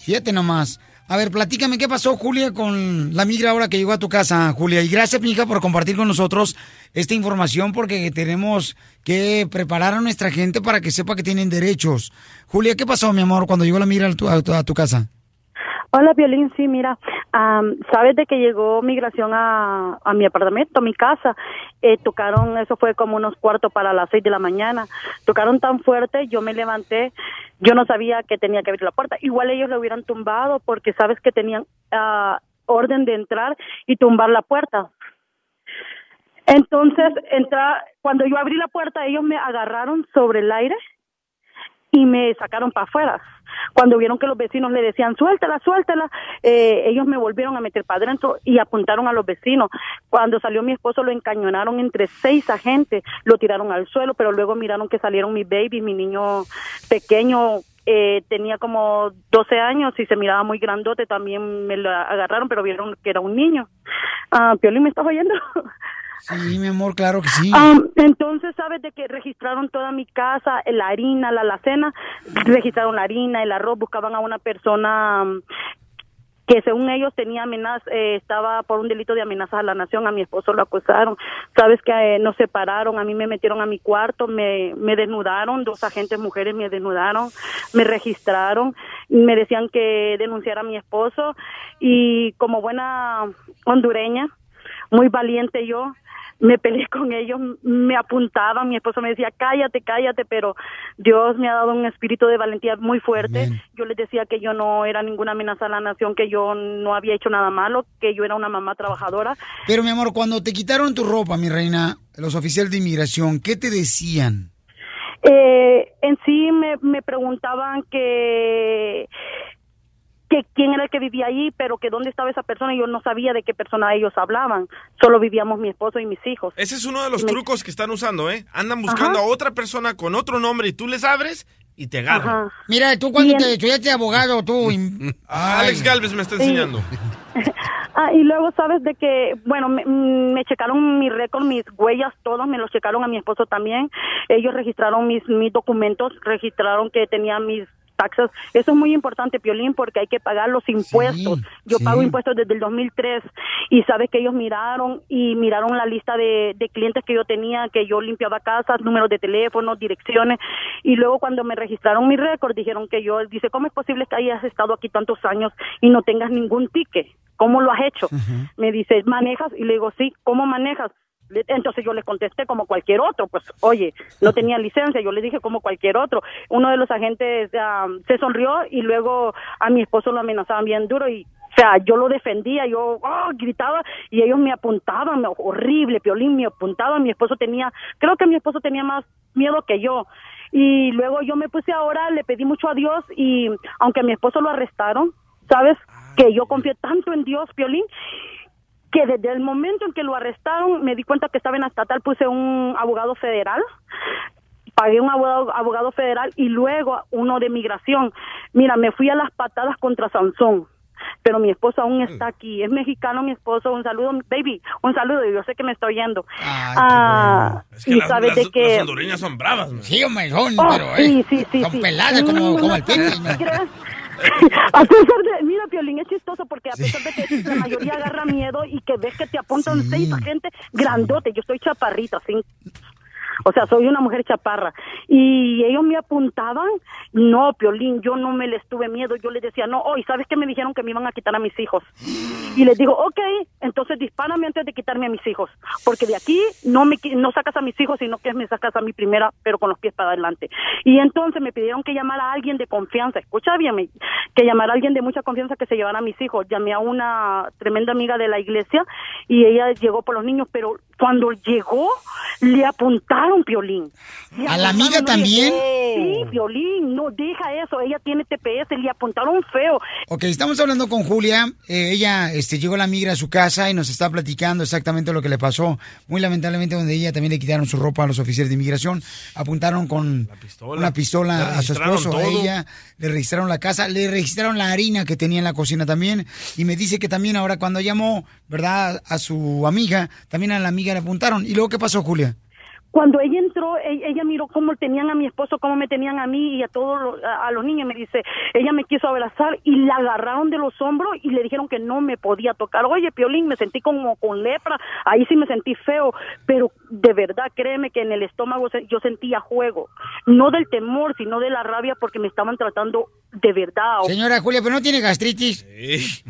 Fíjate nomás. A ver, platícame qué pasó, Julia, con la migra ahora que llegó a tu casa, Julia. Y gracias, mija, por compartir con nosotros esta información porque tenemos que preparar a nuestra gente para que sepa que tienen derechos. Julia, ¿qué pasó, mi amor, cuando llegó la migra a tu, a a tu casa? Hola, Violín, sí, mira, am, sabes de que llegó migración a, a mi apartamento, a mi casa, eh, tocaron, eso fue como unos cuartos para las seis de la mañana, tocaron tan fuerte, yo me levanté, yo no sabía que tenía que abrir la puerta, igual ellos lo hubieran tumbado porque sabes que tenían ah, orden de entrar y tumbar la puerta. Entonces, entra, cuando yo abrí la puerta, ellos me agarraron sobre el aire y me sacaron para afuera. Cuando vieron que los vecinos le decían, suéltala, suéltala, eh, ellos me volvieron a meter para adentro y apuntaron a los vecinos. Cuando salió mi esposo lo encañonaron entre seis agentes, lo tiraron al suelo, pero luego miraron que salieron mi baby, mi niño pequeño, eh, tenía como 12 años y se miraba muy grandote, también me lo agarraron, pero vieron que era un niño. Ah, Piolín, ¿me estás oyendo? Sí, mi amor, claro que sí. Ah, entonces, ¿sabes de que registraron toda mi casa, la harina, la alacena? Registraron la harina, el arroz, buscaban a una persona mm, que según ellos tenía amenazas, eh, estaba por un delito de amenazas a la nación, a mi esposo lo acusaron. Sabes que eh, nos separaron, a mí me metieron a mi cuarto, me, me desnudaron, dos agentes mujeres me desnudaron, me registraron, me decían que denunciara a mi esposo y como buena hondureña, muy valiente yo, me peleé con ellos, me apuntaban, mi esposo me decía, cállate, cállate, pero Dios me ha dado un espíritu de valentía muy fuerte. Yo les decía que yo no era ninguna amenaza a la nación, que yo no había hecho nada malo, que yo era una mamá trabajadora. Pero, mi amor, cuando te quitaron tu ropa, mi reina, los oficiales de inmigración, ¿qué te decían? Eh, en sí me, me preguntaban que que quién era el que vivía ahí, pero que dónde estaba esa persona y yo no sabía de qué persona ellos hablaban. Solo vivíamos mi esposo y mis hijos. Ese es uno de los Me- trucos que están usando, ¿eh? Andan buscando Ajá. a otra persona con otro nombre y tú les abres y te agarran. Mira, tú cuando te estudiaste abogado, tú... Alex Galvez me está enseñando. Ah, y luego sabes de que, bueno, me, me checaron mi récord, mis huellas, todos me los checaron a mi esposo también. Ellos registraron mis, mis documentos, registraron que tenía mis Eso es muy importante, Piolín, porque hay que pagar los impuestos. Yo sí. pago impuestos desde el 2003 y sabes que ellos miraron y miraron la lista de, de clientes que yo tenía, que yo limpiaba casas, números de teléfono, direcciones y luego cuando me registraron mi récord dijeron que yo, dice, ¿cómo es posible que hayas estado aquí tantos años y no tengas ningún ticket? ¿Cómo lo has hecho? Me dice, ¿manejas? Y le digo, sí, ¿cómo manejas? Entonces yo le contesté como cualquier otro, pues oye, no tenía licencia, yo le dije como cualquier otro. Uno de los agentes ah, se sonrió y luego a mi esposo lo amenazaban bien duro y, o sea, yo lo defendía, yo ah, gritaba y ellos me apuntaban, horrible, Piolín me apuntaban, mi esposo tenía, creo que mi esposo tenía más miedo que yo. Y luego yo me puse a orar, le pedí mucho a Dios y aunque a mi esposo lo arrestaron, ¿sabes? Que yo confié tanto en Dios, Piolín, que desde el momento en que lo arrestaron me di cuenta que estaba en la estatal, puse un abogado federal, pagué un abogado, abogado federal y luego uno de migración. Mira, me fui a las patadas contra Sansón. Pero mi esposo aún está aquí. Es mexicano mi esposo. Un saludo, baby. Un saludo. Yo sé que me está oyendo. Ah, Es que y las, sabes las- de que... las hondureñas son bravas. man. Sí, hombre, son, Oh, pero, eh, sí, sí, son sí. peladas como, Mm, como el. ¿crees? a pesar de, mira, Piolín, es chistoso porque a pesar de que la mayoría agarra miedo y que ves que te apuntan seis agentes grandote, yo estoy chaparrita, sí. O sea, soy una mujer chaparra. Y ellos me apuntaban, no, Piolín, yo no me les tuve miedo, yo les decía, no, hoy, ¿sabes qué me dijeron que me iban a quitar a mis hijos? Y les digo, ok, entonces dispárame antes de quitarme a mis hijos, porque de aquí no me no sacas a mis hijos, sino que me sacas a mi primera, pero con los pies para adelante. Y entonces me pidieron que llamara a alguien de confianza, escucha bien, que llamara a alguien de mucha confianza que se llevara a mis hijos. Llamé a una tremenda amiga de la iglesia y ella llegó por los niños, pero cuando llegó, le apuntaron Piolín. Le ¿A la amiga no también? Sí, Piolín, no deja eso, ella tiene TPS, le apuntaron feo. Ok, estamos hablando con Julia. Eh, ella este, llegó a la migra a su casa y nos está platicando exactamente lo que le pasó. Muy lamentablemente, donde ella también le quitaron su ropa a los oficiales de inmigración. Apuntaron con una Le pistola a su esposo, a ella. Le registraron la casa, le registraron la harina que tenía en la cocina también. Y me dice que también ahora cuando llamó, ¿verdad? A su amiga, también a la amiga le apuntaron. ¿Y luego qué pasó, Julia? Cuando ella entró, e- ella miró cómo tenían a mi esposo, cómo me tenían a mí y a todos los- a, a los niños. Me dice, ella me quiso abrazar y la agarraron de los hombros y le dijeron que no me podía tocar. Oye, Piolín, me sentí como con lepra. Ahí sí me sentí feo, pero de verdad, créeme que en el estómago se- yo sentía juego. No del temor, sino de la rabia porque me estaban tratando de verdad. Señora Julia, ¿pero no tiene gastritis?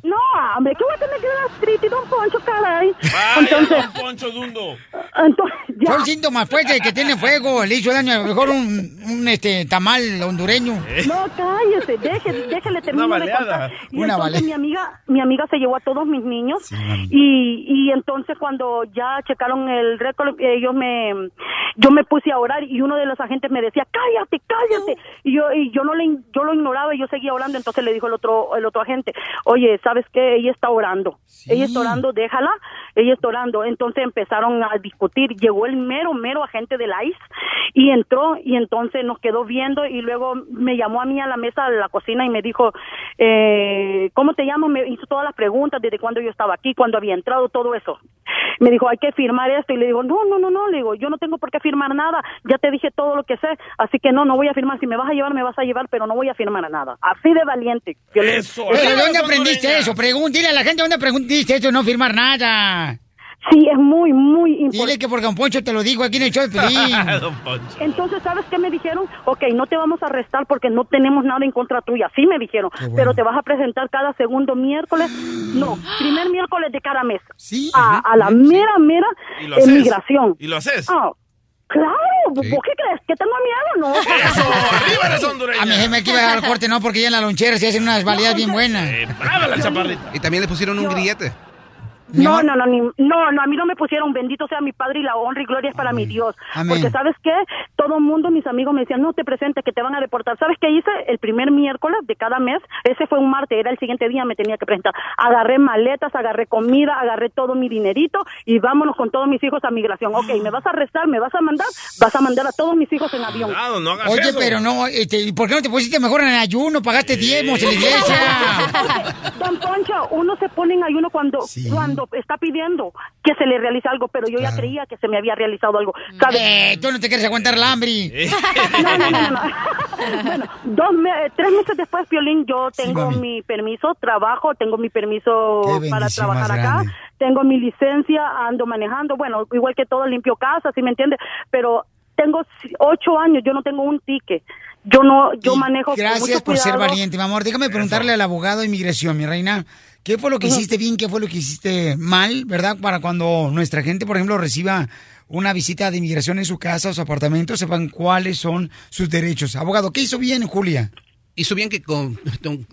No, hombre, ¿qué voy a tener que gastritis, don Poncho, caray? Vaya, Entonces, don Poncho Dundo. entonces, ya. Son síntomas fuertes que tiene fuego. Le hizo daño a lo mejor un, un, este, tamal hondureño. No, cállese, déjele, déjele terminar Una de baleada. contar. Y Una baleada. mi amiga, mi amiga se llevó a todos mis niños y, y entonces cuando ya checaron el récord, ellos me, yo me puse a orar y uno de los agentes me decía, cállate, cállate. Y yo, y yo no le, yo lo ignoraba y yo seguía orando. Entonces le dijo el otro, el otro agente, oye, ¿sabes qué? Ella está orando. Ella está orando, déjala. Ella está orando. Entonces empezaron a discutir. Llegó el mero, mero agente del ICE y entró y entonces nos quedó viendo y luego me llamó a mí a la mesa de la cocina y me dijo, eh, ¿cómo te llamo? Me hizo todas las preguntas desde cuándo yo estaba aquí, cuándo había entrado, todo eso. Me dijo, hay que firmar esto y le digo, no, no, no, no, le digo, yo no tengo por qué firmar nada, ya te dije todo lo que sé, así que no, no voy a firmar, si me vas a llevar, me vas a llevar, pero no voy a firmar nada. Así de valiente. Yo le- Pero ¿de dónde aprendiste eso? Pregúntale a la gente dónde aprendiste eso, no firmar nada. Sí, es muy, muy importante. Dile que porque Don Poncho te lo digo aquí en el show de Pelín. Entonces, ¿sabes qué me dijeron? Ok, no te vamos a arrestar porque no tenemos nada en contra tuya. Sí me dijeron, bueno. pero te vas a presentar cada segundo miércoles. No, primer miércoles de cada mes. Sí. A, a la mera, mera emigración. ¿Y lo haces? Ah, claro, ¿por qué crees? ¿Que tengo miedo? No. ¡Eso! ¡Arriba las hondureñas! A mi jefe me que iba a dar corte, no, porque ya en la lonchera se hacen unas baleadas bien buenas. ¡Brava la chaparrita! Y también le pusieron un grillete. No, no, no, ni- no, no, a mí no me pusieron bendito sea mi padre y la honra y gloria es para mi Dios. Amén. Porque sabes qué, todo el mundo, mis amigos me decían, no te presentes, que te van a deportar. ¿Sabes qué hice? El primer miércoles de cada mes, ese fue un martes, era el siguiente día, me tenía que presentar. Agarré maletas, agarré comida, agarré todo mi dinerito y vámonos con todos mis hijos a migración. Ok, me vas a arrestar, me vas a mandar, vas a mandar a todos mis hijos en avión. Oye, pero no, este, ¿y ¿por qué no te pusiste mejor en ayuno? Pagaste diezmos en la iglesia. Don Poncho, uno se pone en ayuno cuando, cuando está pidiendo que se le realice algo, pero yo ya creía que se me había realizado algo. ¿sabes? Eh, tú no te quieres aguantar el hambre. No, no, no, no. bueno, dos me- tres meses después, Piolín, yo tengo mi permiso, trabajo, tengo mi permiso para trabajar acá, tengo mi licencia, ando manejando, bueno, igual que todo, limpio casa, ¿sí me entiende? Pero tengo ocho años, yo no tengo un ticket. Yo no, yo manejo con Gracias mucho por ser valiente, mi amor. Déjame preguntarle al abogado de inmigración, mi reina. ¿Qué fue lo que hiciste bien? ¿Qué fue lo que hiciste mal? ¿Verdad? Para cuando nuestra gente, por ejemplo, reciba una visita de inmigración en su casa o su apartamento, sepan cuáles son sus derechos. Abogado, ¿qué hizo bien, Julia? Hizo bien que con-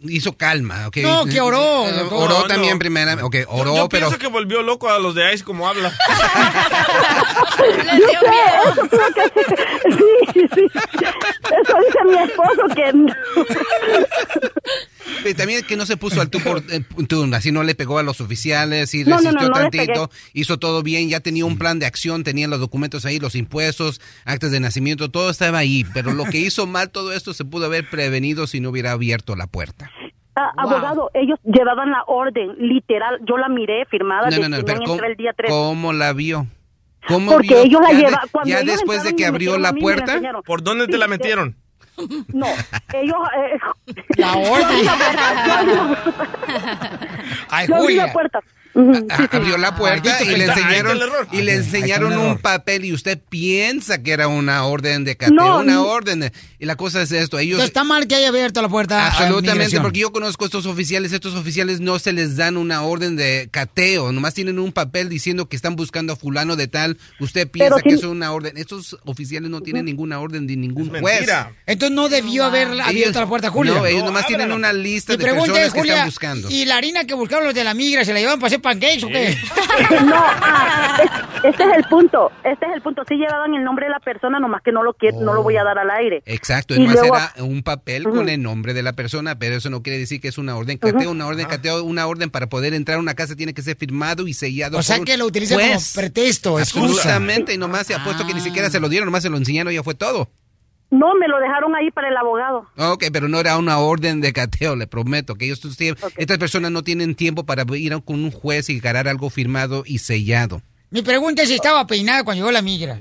hizo calma, ¿ok? No, que oró, doctor. Oró No, también no. primero, ok, oró, Yo pero... pienso que volvió loco a los de ICE como habla. Yo sé, eso creo que. Sí, sí. Eso dice mi esposo que Y también que no se puso al tú por eh, tú, así no le pegó a los oficiales y No, no, no, resistió no tantito, hizo todo bien, ya tenía un plan de acción, tenía los documentos ahí, los impuestos, actas de nacimiento, todo estaba ahí, pero lo que hizo mal todo esto se pudo haber prevenido si no hubiera abierto la puerta. Ah, abogado, ellos llevaban la orden, literal, yo la miré firmada No, de no, no, que pero ¿cómo, el día 3. cómo la vio? ¿Cómo Porque vio? ellos la Ya de- llevan, cuando ya ellos después de que abrió la puerta. ¿Por dónde te la metieron? No, ellos... Eh, La orden. Yo abrí la Ay, Yo abrí Julia. la puerta. Abrió la puerta Ahí y le enseñaron y le enseñaron un papel y usted piensa que era una orden de cateo, No, una orden de- y la cosa es esto, ellos está mal que haya abierto la puerta. a Absolutamente, porque yo conozco a estos oficiales, estos oficiales no se les dan una orden de cateo, nomás tienen un papel diciendo que están buscando a fulano de tal, usted piensa Pero que es una orden, estos oficiales no tienen ninguna orden de ningún Es juez. mentira. Entonces no debió haber abierto Ellos- la puerta, Julia. No, ellos No, nomás tienen una lista de personas es, que están buscando. ¿y la harina que buscaron los de la migra se la llevaban para hacer pancakes o qué? No, ah, es- este es el punto, este es el punto. Sí llevaban el nombre de la persona, nomás que no lo quiero, no lo voy a dar al aire. Exacto, Y nomás luego- era un papel con el nombre de la persona, pero eso no quiere decir que es una orden cateo, una orden cateo, una orden para poder entrar a una casa tiene que ser firmado y sellado. O sea un que lo utilizan como pretexto, excusa. Absolutamente, y nomás se ha puesto que ni siquiera se lo dieron, nomás se lo enseñaron y ya fue todo. No, me lo dejaron ahí para el abogado. Ok, pero no era una orden de cateo, le prometo, que ellos estas personas no tienen tiempo para ir con un juez y ganar algo firmado y sellado. Mi pregunta es si estaba peinada cuando llegó la migra.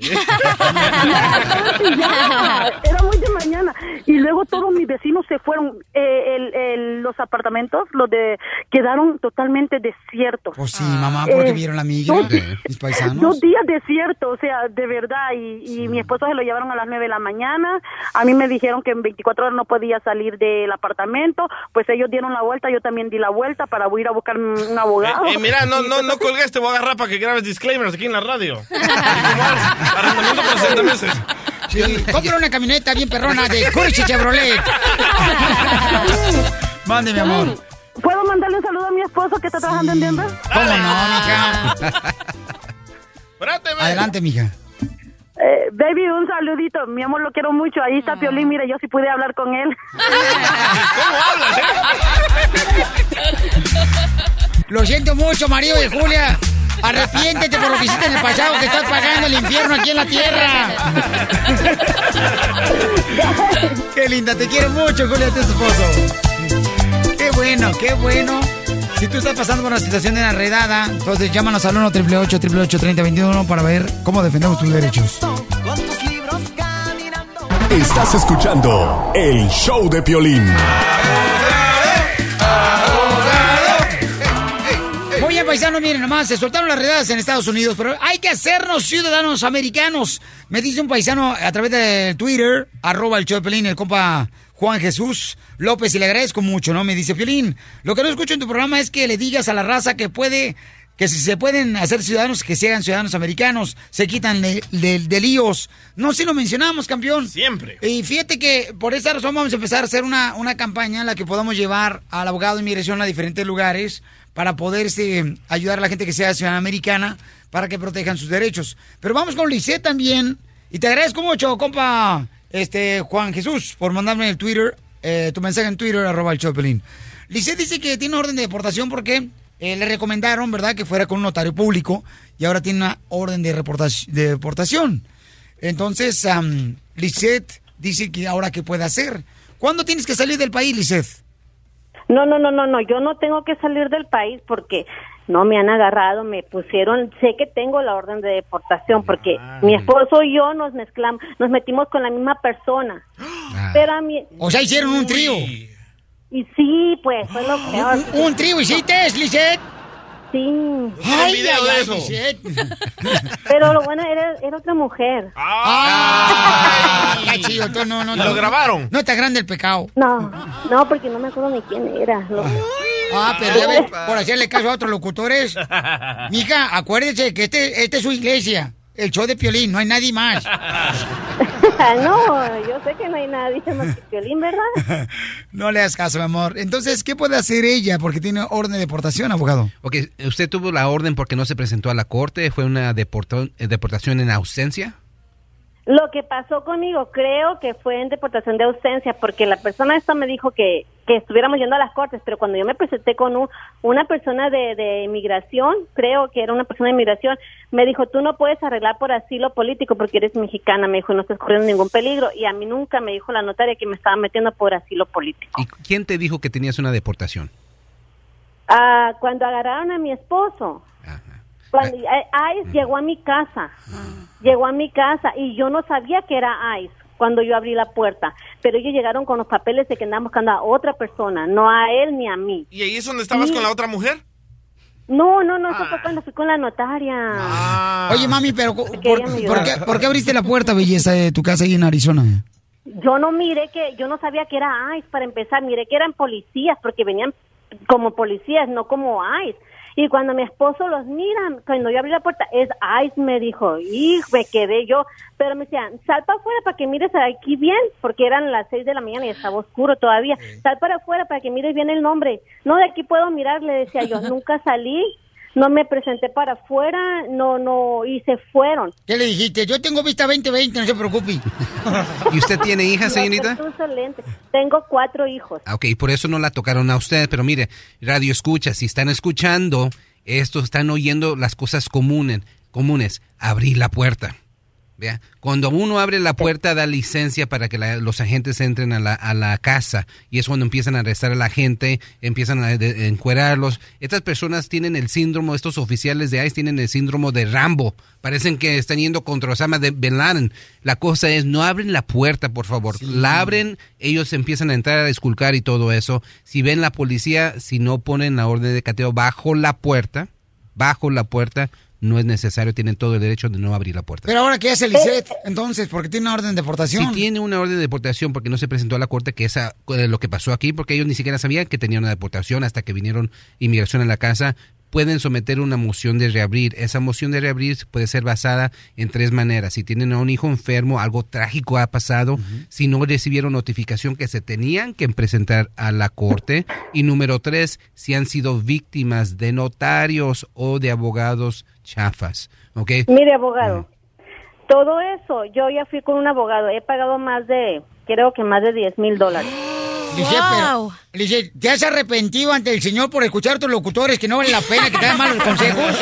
Era muy de mañana. Y luego todos mis vecinos se fueron. Eh, el- el- los apartamentos, los de, quedaron totalmente desiertos. Pues sí, mamá, porque Eh, vieron la migra, dos, mis paisanos. dos días desiertos, o sea, de verdad. Y, y mi esposo se lo llevaron a las 9 de la mañana. A mí me dijeron que en 24 horas no podía salir del apartamento. Pues ellos dieron la vuelta, yo también di la vuelta para ir a buscar un un abogado. Eh, eh, mira, no, no, no colgues, te voy a agarrar para que grabes disclaimers aquí en la radio. Arrendamiento por 60 meses. Sí, compra una camioneta bien perrona de Curchi Chevrolet. Mande, mi amor. ¿Puedo mandarle un saludo a mi esposo que está trabajando en Denver? ¿Cómo no, mija? Adelante, mija. Eh, baby, un saludito. Mi amor, lo quiero mucho. Ahí está Piolín. Mira, yo sí pude hablar con él. Lo siento mucho, marido de Julia. Arrepiéntete por lo que hiciste en el pasado, que estás pagando el infierno aquí en la tierra. Qué linda, te quiero mucho, Julia, tu esposo. Qué bueno, qué bueno. Si tú estás pasando por una situación de enredada, entonces llámanos al 1 888 3021 para ver cómo defendemos tus derechos. Estás escuchando el show de Piolín. Paisanos, miren nomás, se soltaron las redadas en Estados Unidos, pero hay que hacernos ciudadanos americanos. Me dice un paisano a través de Twitter, arroba el show de Pelín, el compa Juan Jesús López, y le agradezco mucho, ¿no? Me dice, Piolín, lo que no escucho en tu programa es que le digas a la raza que puede que si se pueden hacer ciudadanos, que sean ciudadanos americanos, se quitan de, de- de líos. No, si lo mencionamos, campeón. Siempre. Y fíjate que por esa razón vamos a empezar a hacer una, una campaña en la que podamos llevar al abogado de inmigración a diferentes lugares para poder este, ayudar a la gente que sea ciudadana americana para que protejan sus derechos. Pero vamos con Lisette también. Y te agradezco mucho, compa este, Juan Jesús, por mandarme el Twitter, eh, tu mensaje en Twitter, arroba el Chopelín. Lisette dice que tiene orden de deportación porque eh, le recomendaron, ¿verdad?, que fuera con un notario público y ahora tiene una orden de, de deportación. Entonces, am, Lisette dice que ahora qué puede hacer. ¿Cuándo tienes que salir del país, Lisette? No, no, no, no, no, yo no tengo que salir del país porque no me han agarrado, me pusieron, sé que tengo la orden de deportación porque mi esposo y yo nos mezclamos, nos metimos con la misma persona. Pero a mí... O sea, hicieron un trío. Y sí, pues, fue lo peor. ¿Un, un trío hiciste, Lisette? Sí. Ay, video de eso. Pero lo bueno era, era otra mujer. Ah, está chido, tú no, no. ¿Lo no. grabaron? No está grande el pecado. No, no, porque no me acuerdo ni quién era. Lo- Ah, pero ya ves, por hacerle caso a otros locutores. Mija, acuérdese que este, este es su iglesia. El show de Piolín, no hay nadie más. no, yo sé que no hay nadie más que Piolín, ¿verdad? No le hagas caso, mi amor. Entonces, ¿qué puede hacer ella? Porque tiene orden de deportación, abogado. Ok, ¿usted tuvo la orden porque no se presentó a la corte? ¿Fue una eh, deportación en ausencia? Lo que pasó conmigo creo que fue en deportación de ausencia porque la persona esta me dijo que, que estuviéramos yendo a las cortes, pero cuando yo me presenté con un- una persona de, de inmigración, creo que era una persona de inmigración, me dijo, tú no puedes arreglar por asilo político porque eres mexicana, me dijo, no estás corriendo ningún peligro. Y a mí nunca me dijo la notaria que me estaba metiendo por asilo político. ¿Y quién te dijo que tenías una deportación? Ah, cuando agarraron a mi esposo, cuando eh, ICE llegó a mi casa, llegó a mi casa y yo no sabía que era ICE cuando yo abrí la puerta, pero ellos llegaron con los papeles de que andaban buscando a otra persona, no a él ni a mí. ¿Y ahí es donde estabas Sí. con la otra mujer? No, no, no, eso fue cuando fui con la notaria. Oye, mami, pero ¿por, por ayudaba. qué, por qué abriste la puerta, belleza, de tu casa ahí en Arizona? Yo no miré que, yo no sabía que era ICE para empezar, miré que eran policías porque venían como policías, no como ICE. Y cuando mi esposo los mira, cuando yo abrí la puerta, es ICE, me dijo, y me quedé yo, pero me decían, sal para afuera para que mires aquí bien, porque eran las seis de la mañana y estaba oscuro todavía, sal para afuera para que mires bien el nombre. No, de aquí puedo mirar, le decía yo, nunca salí, no me presenté para afuera, no, no, y se fueron. ¿Qué le dijiste? Yo tengo vista 2020, no se preocupe. ¿Y usted tiene hijas, señorita? No. Tengo cuatro hijos. Ah, Ok, por eso no la tocaron a usted, pero mire, radio escucha, si están escuchando esto, están oyendo las cosas comunes, comunes, abrir la puerta. Cuando uno abre la puerta da licencia para que la- los agentes entren a la, a la casa y es cuando empiezan a arrestar a la gente, empiezan a encuerarlos. Estas personas tienen el síndrome, estos oficiales de ICE tienen el síndrome de Rambo. Parecen que están yendo contra Osama de Bin Laden. La cosa es, no abren la puerta, por favor. La abren, ellos empiezan a entrar a esculcar y todo eso. Si ven la policía, si no ponen la orden de cateo bajo la puerta, bajo la puerta, no es necesario, tienen todo el derecho de no abrir la puerta. Pero ahora, ¿qué hace Lisette? Entonces, porque tiene una orden de deportación. Si tiene una orden de deportación porque no se presentó a la corte, que es lo que pasó aquí, porque ellos ni siquiera sabían que tenía una deportación hasta que vinieron inmigración a la casa, pueden someter una moción de reabrir. Esa moción de reabrir puede ser basada en tres maneras. Si tienen a un hijo enfermo, algo trágico ha pasado, si no recibieron notificación que se tenían que presentar a la corte, y número tres, si han sido víctimas de notarios o de abogados chafas. ¿Ok? Mire, abogado, todo eso, yo ya fui con un abogado, he pagado más de, creo que más de 10 mil dólares. Lisette, pero, Lisette, ¿te has arrepentido ante el Señor por escuchar a tus locutores que no valen la pena, que te dan malos consejos?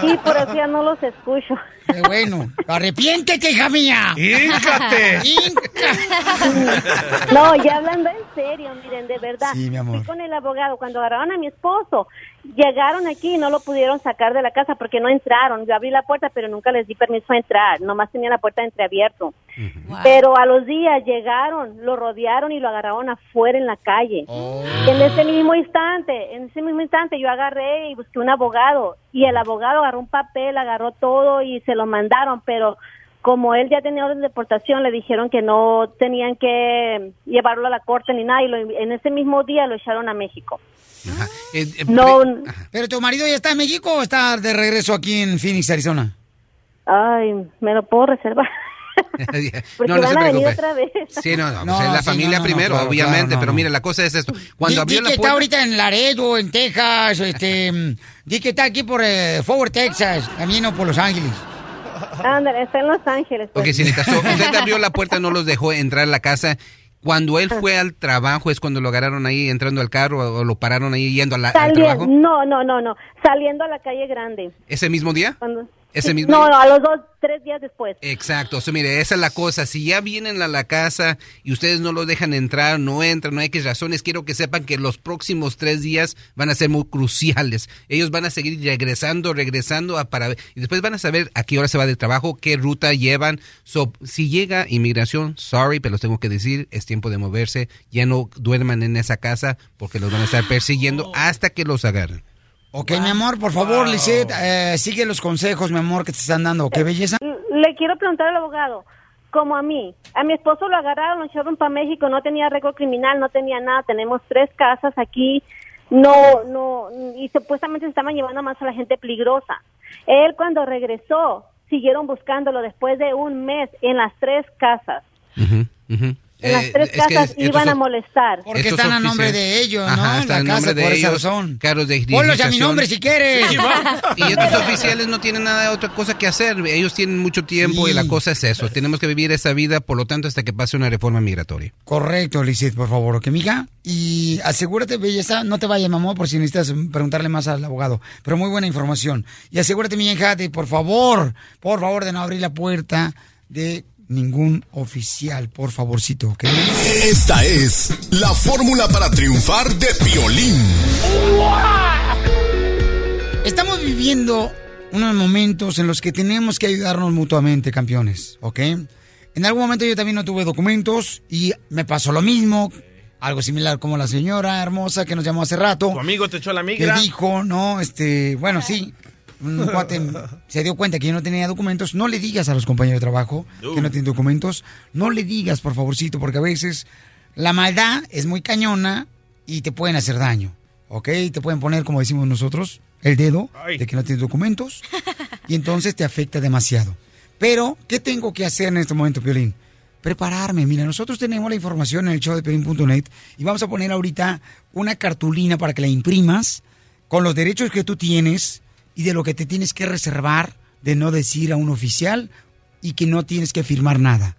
Sí, por eso ya no los escucho. Qué bueno. Arrepiéntete, hija mía. ¡Híncate! No, ya hablando en serio, miren, de verdad. Sí, mi amor. Fui con el abogado. Cuando agarraron a mi esposo, llegaron aquí y no lo pudieron sacar de la casa porque no entraron. Yo abrí la puerta, pero nunca les di permiso a entrar. Nomás tenía la puerta Pero a los días llegaron, lo rodearon y lo agarraron afuera en la calle. En ese mismo instante, en ese mismo instante yo agarré y busqué un abogado y el abogado agarró un papel, agarró todo y se lo mandaron, pero como él ya tenía orden de deportación, le dijeron que no tenían que llevarlo a la corte ni nada y lo- en ese mismo día lo echaron a México. Eh, eh, No, ¿Pero tu marido ya está en México o está de regreso aquí en Phoenix, Arizona? ay, me lo puedo reservar. Porque no, no se van a venir preocupe. otra vez. Sí, no, no, No, pues es la sí, familia no, no, primero, claro, obviamente, claro, no, pero no. mire, la cosa es esto. Cuando abrió la que está puerta... ahorita en Laredo, en Texas, este, di que está aquí por eh, Forward, Texas, también no por Los Ángeles. Ándale, está en Los Ángeles. pues. Ok, so, usted abrió la puerta, no los dejó entrar a la casa. Cuando él fue al trabajo es cuando lo agarraron ahí entrando al carro o, lo pararon ahí yendo a la- al Saliendo, trabajo. no, no, no, no, saliendo a la calle grande. ¿Ese mismo día? Cuando- ¿Ese Sí, mismo No, no, a los dos, tres días después. Exacto, o sea, mire, esa es la cosa. Si ya vienen a la casa y ustedes no lo dejan entrar, no entran, no hay que razones, quiero que sepan que los próximos tres días van a ser muy cruciales. Ellos van a seguir regresando, regresando a para y después van a saber a qué hora se va de trabajo, qué ruta llevan. So, si llega inmigración, sorry, pero los tengo que decir, es tiempo de moverse. Ya no duerman en esa casa porque los van a estar persiguiendo hasta que los agarren. Ok, mi amor, por favor, Lisette, eh, sigue los consejos, mi amor, que te están dando. ¿Qué belleza? Le quiero preguntar al abogado, como a mí, a mi esposo lo agarraron, lo echaron para México, no tenía récord criminal, no tenía nada, tenemos tres casas aquí, no, no, y supuestamente se estaban llevando más a la gente peligrosa. Él cuando regresó, siguieron buscándolo después de un mes en las tres casas. En las Eh, tres es que casas iban a son- molestar. Porque están a nombre de ellos, ¿no? Ajá, En está la en casa, nombre de ellos, razón. carros de Ponlos a mi nombre si quieres. Y estos oficiales no tienen nada de otra cosa que hacer. Ellos tienen mucho tiempo y la cosa es eso. Tenemos que vivir esa vida, por lo tanto, hasta que pase una reforma migratoria. Correcto, Lisette, por favor, ¿ok, mija? Y asegúrate, belleza, no te vayas, mamá, por si necesitas preguntarle más al abogado. Pero muy buena información. Y asegúrate, mi hija, de, por favor, por favor, de no abrir la puerta de ningún oficial, por favorcito, ¿ok? Esta es la fórmula para triunfar de Piolín. Estamos viviendo unos momentos en los que tenemos que ayudarnos mutuamente, campeones, ¿ok? En algún momento yo también no tuve documentos y me pasó lo mismo, algo similar como la señora hermosa que nos llamó hace rato. Tu amigo te echó la que migra. dijo, no, este, bueno, sí, un cuate se dio cuenta que yo no tenía documentos, no le digas a los compañeros de trabajo que no tienen documentos, no le digas, por favorcito, porque a veces la maldad es muy cañona y te pueden hacer daño, ¿ok? Te pueden poner, como decimos nosotros, el dedo de que no tienes documentos y entonces te afecta demasiado. Pero, ¿qué tengo que hacer en este momento, Piolín? Prepararme. Mira, nosotros tenemos la información en el show de Piolín.net y vamos a poner ahorita una cartulina para que la imprimas con los derechos que tú tienes y de lo que te tienes que reservar de no decir a un oficial y que no tienes que firmar nada.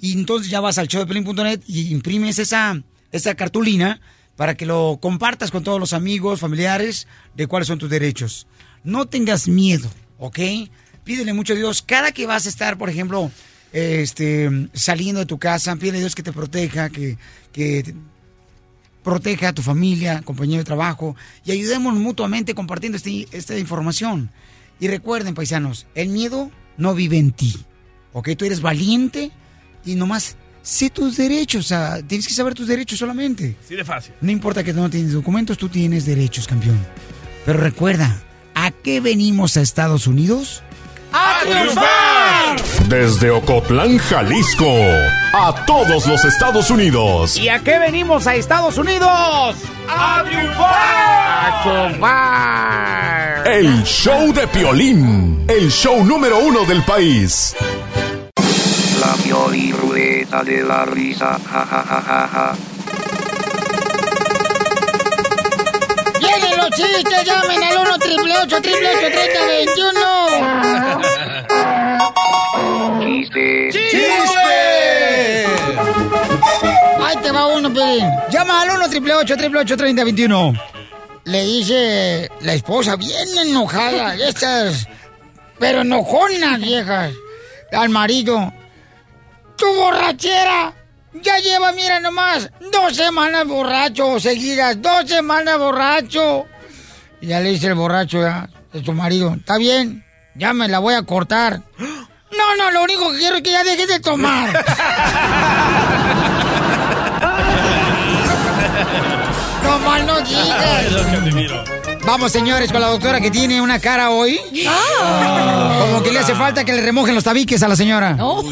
Y entonces ya vas al show de Pelín.net y imprimes esa, esa cartulina para que lo compartas con todos los amigos, familiares, de cuáles son tus derechos. No tengas miedo, ¿ok? Pídele mucho a Dios. Cada que vas a estar, por ejemplo, este, saliendo de tu casa, pídele a Dios que te proteja, que, que te- proteja a tu familia, compañero de trabajo, y ayudemos mutuamente compartiendo este- esta información. Y recuerden, paisanos, el miedo no vive en ti, ¿ok? Tú eres valiente y nomás sé tus derechos, o sea, tienes que saber tus derechos solamente. Sí de fácil. No importa que no tienes documentos, tú tienes derechos, campeón. Pero recuerda, ¿a qué venimos a Estados Unidos? ¡A triunfar! Desde Ocotlán, Jalisco, a todos los Estados Unidos. ¿Y a qué venimos a Estados Unidos? ¡A triunfar! ¡A triunfar! El show de Piolín, el show número uno del país. La Pioli Rueda de la Risa. Ja, ja, ja, ja, ja. ¡Vienen los chistes! ¡Llamen al 1 888 3021 Chiste. ¡Chiste! Ahí te va uno, Pelín. Llama al 1 888 3021 Le dice la esposa, bien enojada, estas, pero enojonas viejas, al marido. ¡Tu borrachera! Ya lleva, mira nomás, dos semanas borracho seguidas, dos semanas borracho. Y ya le dice el borracho ya, de tu marido, está bien, ya me la voy a cortar. No, no, lo único que quiero es que ya dejes de tomar. no mal no digas. Vamos, señores, con la doctora que tiene una cara hoy. Ah. Como que le hace falta que le remojen los tabiques a la señora. Oh,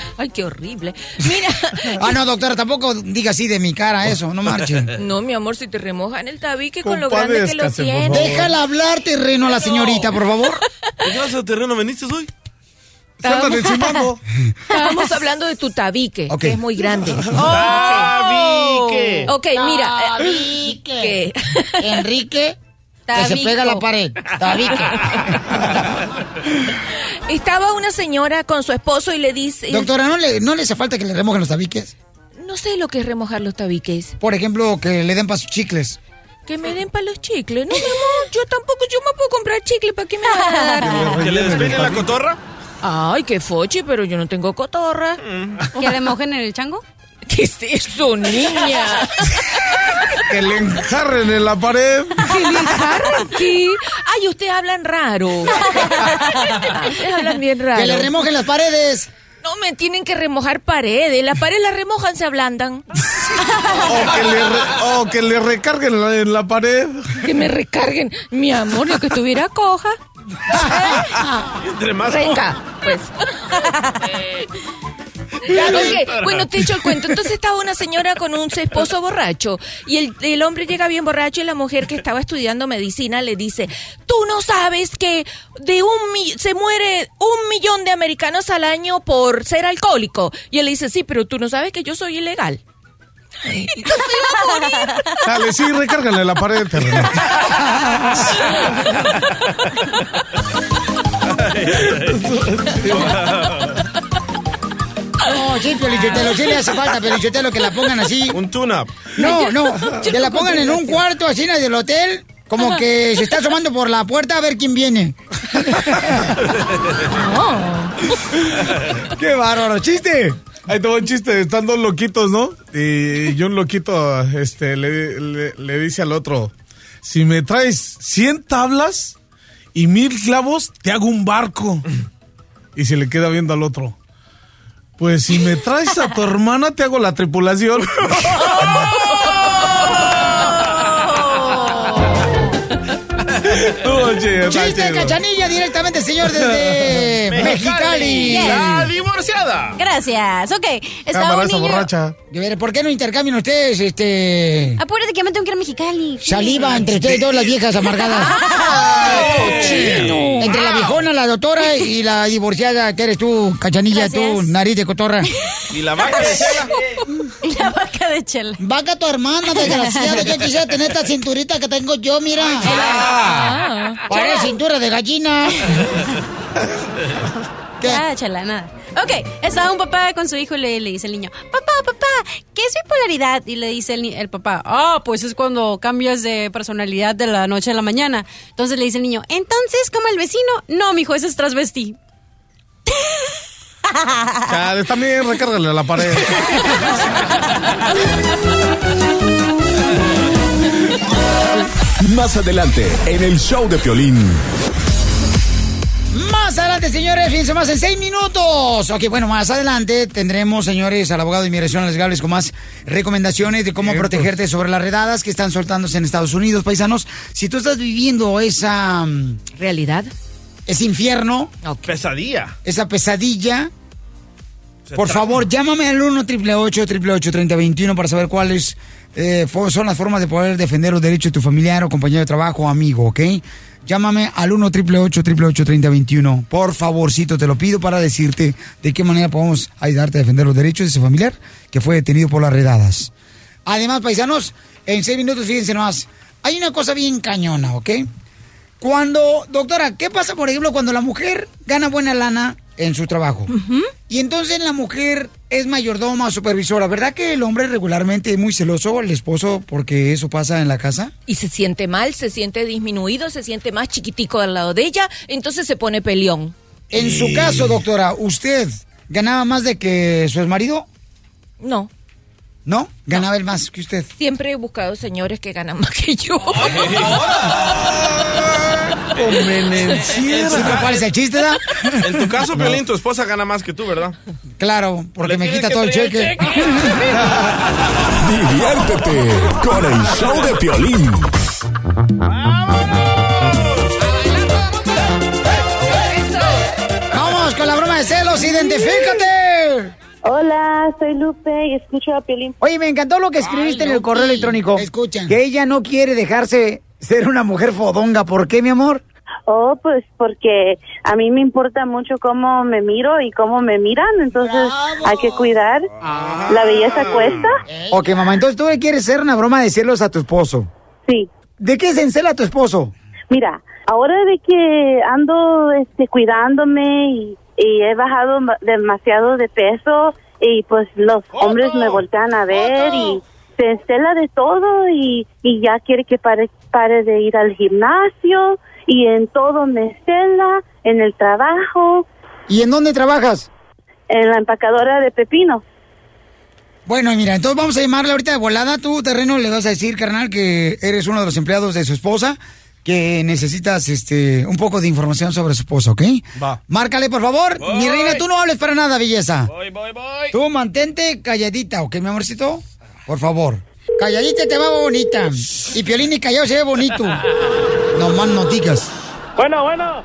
ay, qué horrible. Mira. Ah, no, doctora, tampoco diga así de mi cara eso, no marche. No, mi amor, si te remojan el tabique con lo grande que lo tiene. Déjala hablar terreno a la señorita, por favor. ¿Qué de terreno veniste hoy? Estábamos- Estábamos hablando de tu tabique, que es muy grande. Tabique. Ok, mira. eh, Tabique. ¿qué? Enrique, que se Tabico. pega a la pared. Tabique. Estaba una señora con su esposo y le dice... Doctora, ¿no le, ¿no le hace falta que le remojen los tabiques? No sé lo que es remojar los tabiques. Por ejemplo, que le den para sus chicles. Que me den para los chicles. No, mi amor, yo tampoco, yo me puedo comprar chicle, ¿para qué me van a dar? ¿Que le despeinen la cotorra? Ay, qué fochi, pero yo no tengo cotorra. ¿Que le mojen en el chango? ¿Qué es eso, niña? Que le enjarren en la pared. ¿Que le enjarren qué? Ay, ustedes hablan raro. Ustedes hablan bien raro. Que le remojen las paredes. No me tienen que remojar paredes. Las paredes las remojan, se ablandan. O que le, re- o que le recarguen la- en la pared. Que me recarguen. Mi amor, lo que estuviera coja. Entre más Venga, pues. Ok, bueno, te echo el cuento. Entonces estaba una señora con un esposo borracho y el, el hombre llega bien borracho y la mujer que estaba estudiando medicina le dice, tú no sabes que de un mi- se muere un millón de americanos al año por ser alcohólico. Y él le dice, sí, pero tú no sabes que yo soy ilegal. Dale, sí, recárgale la pared, terreno. No, sí, Piolichotelo, sí le hace falta, Piolichotelo, que la pongan así. Un tune-up. No, no, que la pongan en un cuarto así en el del hotel, como que se está asomando por la puerta a ver quién viene. ¡Qué bárbaro! ¡Chiste! Ahí te un chiste. Están dos loquitos, ¿no? Y, y un loquito este, le dice al otro: Si me traes 100 tablas y mil clavos, te hago un barco. Y se le queda viendo al otro. Pues si me traes a tu hermana, te hago la tripulación. Estuvo chido, está Chiste, chido. cachanilla, directamente, señor, desde Mexicali. La divorciada. Gracias. Ok, estaba un esa niño... borracha. De ¿por qué no intercambian ustedes, este... Apúrate que me tengo que ir a Mexicali. Saliva entre ustedes dos, las viejas amargadas. cochino! Entre la viejona, la doctora y la divorciada que eres tú, cachanilla, tú, nariz de cotorra. ¿Y la vaca de Chela? Y la vaca de chela. Vaca tu hermana, desgraciada. Yo quisiera tener esta cinturita que tengo yo, mira. Ah. Parece cintura de gallina. Nada, chela, nada. Ok, estaba un papá con su hijo y le, le dice el niño, papá, papá, ¿qué es bipolaridad? Y le dice el, el papá, ah, pues es cuando cambias de personalidad de la noche a la mañana. Entonces le dice el niño, entonces, como el vecino, no, mijo, ese es transvestí. Chale, también recárgale a la pared. Más adelante, en el show de Piolín. Más adelante, señores, fíjense más en seis minutos. Ok, bueno, más adelante tendremos, señores, al abogado de inmigración Alex Gales con más recomendaciones de cómo protegerte sobre las redadas que están soltándose en Estados Unidos, paisanos. Si tú estás viviendo esa... mm, ¿Realidad? Ese infierno, Pesadilla. esa pesadilla, por favor, llámame al 1 888 3021 para saber cuáles eh, son las formas de poder defender los derechos de tu familiar o compañero de trabajo o amigo, ¿ok? Llámame al 1 888 3021 Por favorcito, te lo pido para decirte de qué manera podemos ayudarte a defender los derechos de ese familiar que fue detenido por las redadas. Además, paisanos, en seis minutos, fíjense nomás, hay una cosa bien cañona, ¿ok? Cuando, doctora, ¿qué pasa, por ejemplo, cuando la mujer gana buena lana en su trabajo? Y entonces la mujer es mayordoma o supervisora. ¿Verdad que el hombre regularmente es muy celoso, el esposo, porque eso pasa en la casa? Y se siente mal, se siente disminuido, se siente más chiquitico al lado de ella, entonces se pone peleón. En su caso, doctora, ¿usted ganaba más de que su marido? No. ¿No? Ganaba él más que usted. Siempre he buscado señores que ganan más que yo. Convenenciera. ¿Sí, ¿Cuál es el chiste, da? En tu caso, Piolín, tu esposa gana más que tú, ¿verdad? Claro, porque me quita todo el cheque. Diviértete con el show de Piolín. Vamos con la broma de celos, identifícate. Hola, soy Lupe y escucho a Piolín. Oye, me encantó lo que escribiste en el correo electrónico. Escucha. Que ella no quiere dejarse ser una mujer fodonga. ¿Por qué, mi amor? Oh, pues porque a mí me importa mucho cómo me miro y cómo me miran, entonces hay que cuidar. La belleza cuesta. Ok, mamá, entonces tú le quieres hacer una broma de celos a tu esposo. Sí. ¿De qué se encela tu esposo? Mira, ahora de que ando este, cuidándome y, y he bajado ma- demasiado de peso y pues los hombres me voltean a ver y se encela de todo y, y ya quiere que pare, pare de ir al gimnasio y en todo me cela, en el trabajo. ¿Y en dónde trabajas? En la empacadora de pepino. Bueno, mira, entonces vamos a llamarle ahorita de volada. Tú, terreno, le vas a decir, carnal, que eres uno de los empleados de su esposa, que necesitas este un poco de información sobre su esposa, ¿ok? Va. Márcale, por favor. Mi reina, tú no hables para nada, belleza. Voy, voy, voy. Tú mantente calladita, ¿ok, mi amorcito? Por favor. Calladita te va bonita. Y Piolín y callado se ve bonito. No más no digas. Bueno, bueno.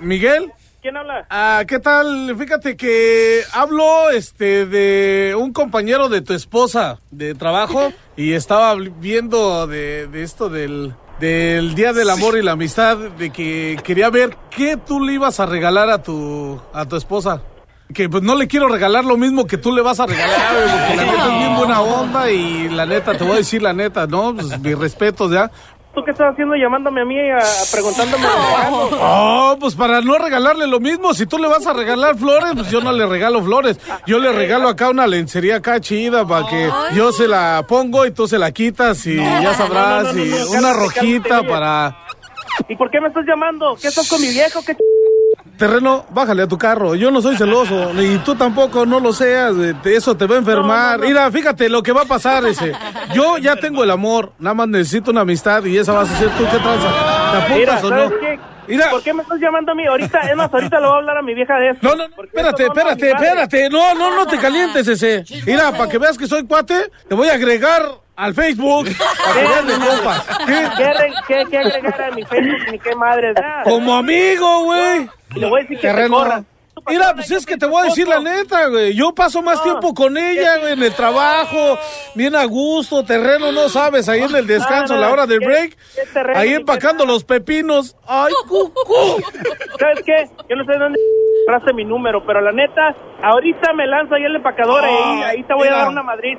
Miguel. ¿Quién habla? Ah, ¿qué tal? Fíjate que hablo este de un compañero de tu esposa de trabajo y estaba viendo de, de esto del del Día del Amor y la Amistad de que quería ver qué tú le ibas a regalar a tu a tu esposa. Que pues no le quiero regalar lo mismo que tú le vas a regalar, porque la neta es bien buena onda y la neta, te voy a decir la neta, ¿no? Pues mis respetos ya. ¿Tú qué estás haciendo llamándome a mí a, a preguntándome? Oh, pues para no regalarle lo mismo, si tú le vas a regalar flores, pues yo no le regalo flores. Yo le regalo acá una lencería acá chida para que yo se la pongo y tú se la quitas y ya sabrás, No, no, no, y no, una cálmate, rojita cálmate, para... ¿Y por qué me estás llamando? ¿Qué estás con mi viejo? ¿Qué Terreno, bájale a tu carro. Yo no soy celoso, y tú tampoco no lo seas. Eso te va a enfermar. Mira, fíjate lo que va a pasar ese. Yo ya tengo el amor, nada más necesito una amistad y esa vas a ser tú. ¿Qué tranza? ¿Te Mira, apuntas o ¿sabes no? qué? ¿Por qué me estás llamando a mí? Ahorita, es más, ahorita le voy a hablar a mi vieja de esto. No, no, Espérate, no espérate, espérate. No, no, no te calientes ese. Mira, para que veas que soy cuate, te voy a agregar al Facebook. Compas. ¿Qué? ¿Qué, qué, qué agregar a mi Facebook ni qué madre? da? Como amigo, güey. Y le voy a decir que te. Mira, pues es que te voy a decir la neta, güey. Yo paso más tiempo con ella, güey, en el trabajo, bien a gusto, terreno, no sabes, ahí en el descanso, a la hora del break, ahí empacando los pepinos. Ay, cucú. ¿Sabes qué? Yo no sé dónde compraste mi número, pero la neta, ahorita me lanzo ahí en la empacadora y ahí, te voy a dar una madrid.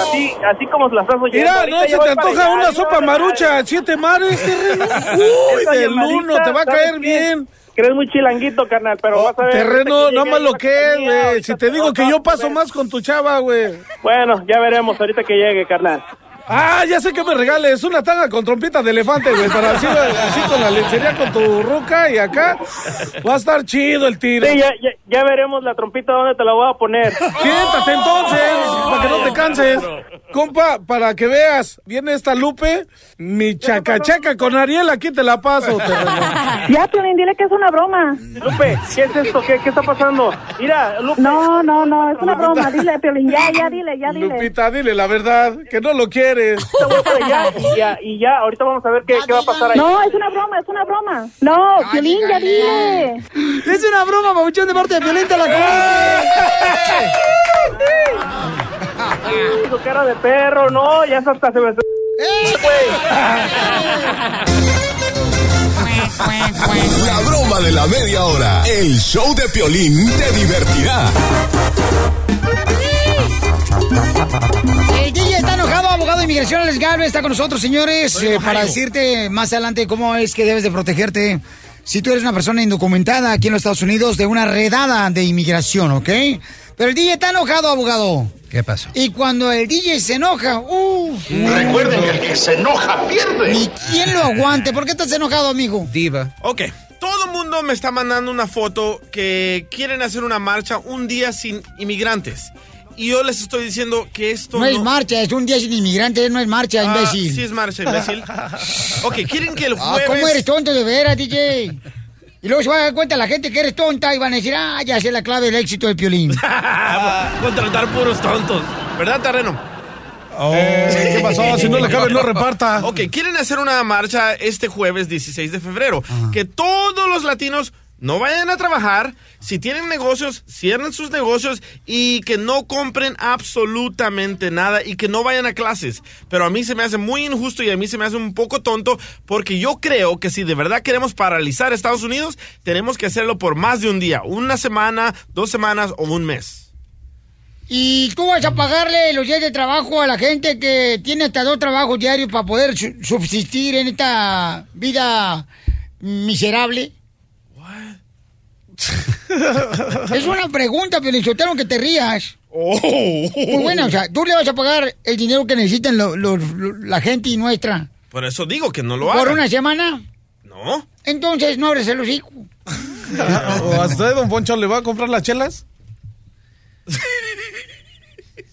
Así, así como las estás oyendo. Mira, no se te antoja una sopa marucha, siete mares, terreno. Uy, del uno, te va a ¿sabes caer bien. Que eres muy chilanguito, carnal, pero vas a ver. Terreno, no más lo que es, güey. Si te digo que yo paso más con tu chava, güey. Bueno, ya veremos ahorita que llegue, carnal. Ah, ya sé que me regales una tanga con trompita de elefante, güey, para así, así con la lencería con tu ruca y acá va a estar chido el tiro. Sí, ya, ya, ya veremos la trompita dónde te la voy a poner. Siéntate entonces, para que no te canses. Compa, para que veas, viene esta Lupe, mi chacachaca con Ariel, aquí te la paso. Ya, Piolín, dile que es una broma. Lupe, ¿qué es esto? ¿Qué, qué está pasando? Mira, Lupe. No, no, no, es una broma. Dile, Piolín, ya, ya, dile, ya, dile. Lupita, dile la verdad, que no lo quieres. Te voy para allá y ya, y ya, ahorita vamos a ver qué, qué va a pasar ahí. No, es una broma, es una broma. No, Piolín, ya dile. Es una broma, babuchón, de parte de Piolín, te la Su cara de perro, no, ya hasta se me... La broma de la media hora. El show de Piolín te divertirá. Enojado, abogado de inmigración Alex Galvez está con nosotros, señores, eh, para decirte más adelante cómo es que debes de protegerte si tú eres una persona indocumentada aquí en los Estados Unidos de una redada de inmigración, ¿ok? Pero el DJ está enojado, abogado. ¿Qué pasó? Y cuando el DJ se enoja, ¡uh! Recuerden que el que se enoja pierde. Ni quién lo aguante. ¿Por qué estás enojado, amigo? Diva. Ok, todo el mundo me está mandando una foto que quieren hacer una marcha un día sin inmigrantes. Y yo les estoy diciendo que esto No, es marcha, es un día sin inmigrantes, no es marcha, Ah, imbécil. sí es marcha, imbécil. Ok, quieren que el Ah, jueves... ¿Cómo eres tonto de veras, DJ? Y luego se va a dar cuenta la gente que eres tonta y van a decir, ah, ya sé la clave del éxito del piolín. Contratar puros tontos. ¿Verdad, Terreno? Oh, ¿Qué pasó? Si no le cabe, no reparta. Ok, quieren hacer una marcha este jueves 16 de febrero. Que todos los latinos no vayan a trabajar. Si tienen negocios, cierren sus negocios y que no compren absolutamente nada y que no vayan a clases. Pero a mí se me hace muy injusto y a mí se me hace un poco tonto porque yo creo que si de verdad queremos paralizar Estados Unidos, tenemos que hacerlo por más de un día, una semana, dos semanas o un mes. ¿Y tú vas a pagarle los días de trabajo a la gente que tiene hasta dos trabajos diarios para poder su- subsistir en esta vida miserable? Es una pregunta, pero que te rías. Muy buena, o sea, tú le vas a pagar el dinero que necesitan lo- lo- lo- la gente y nuestra Por eso digo que no lo por hagan. una semana. No. Entonces no abres el hocico. ¿O ¿A usted, don Poncho, le va a comprar las chelas?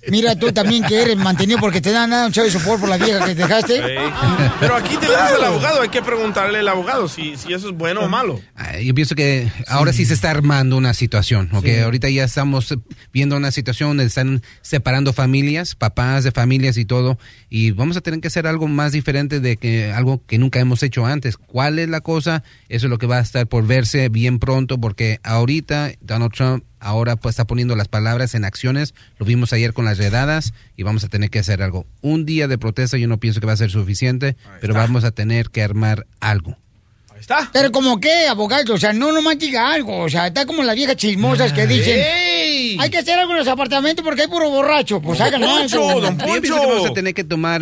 Mira tú también que eres mantenido porque te dan nada un chavo de sopor por la vieja que dejaste. Ey. Pero aquí tenemos al abogado, hay que preguntarle al abogado si, si eso es bueno o malo. Yo pienso que ahora sí se está armando una situación, ¿ok? Sí. Ahorita ya estamos viendo una situación donde están separando familias, papás de familias y todo, y vamos a tener que hacer algo más diferente de que algo que nunca hemos hecho antes. ¿Cuál es la cosa? Eso es lo que va a estar por verse bien pronto, porque ahorita Donald Trump ahora pues está poniendo las palabras en acciones, lo vimos ayer con las redadas y vamos a tener que hacer algo. Un día de protesta yo no pienso que va a ser suficiente, pero vamos a tener que armar algo. Pero como qué, abogado, o sea, no nomás diga algo, o sea, está como las viejas chismosas que dicen, ¡Ey! hay que hacer algo en los apartamentos porque hay puro borracho, pues hagan algo. Yo pienso que vamos a tener que tomar,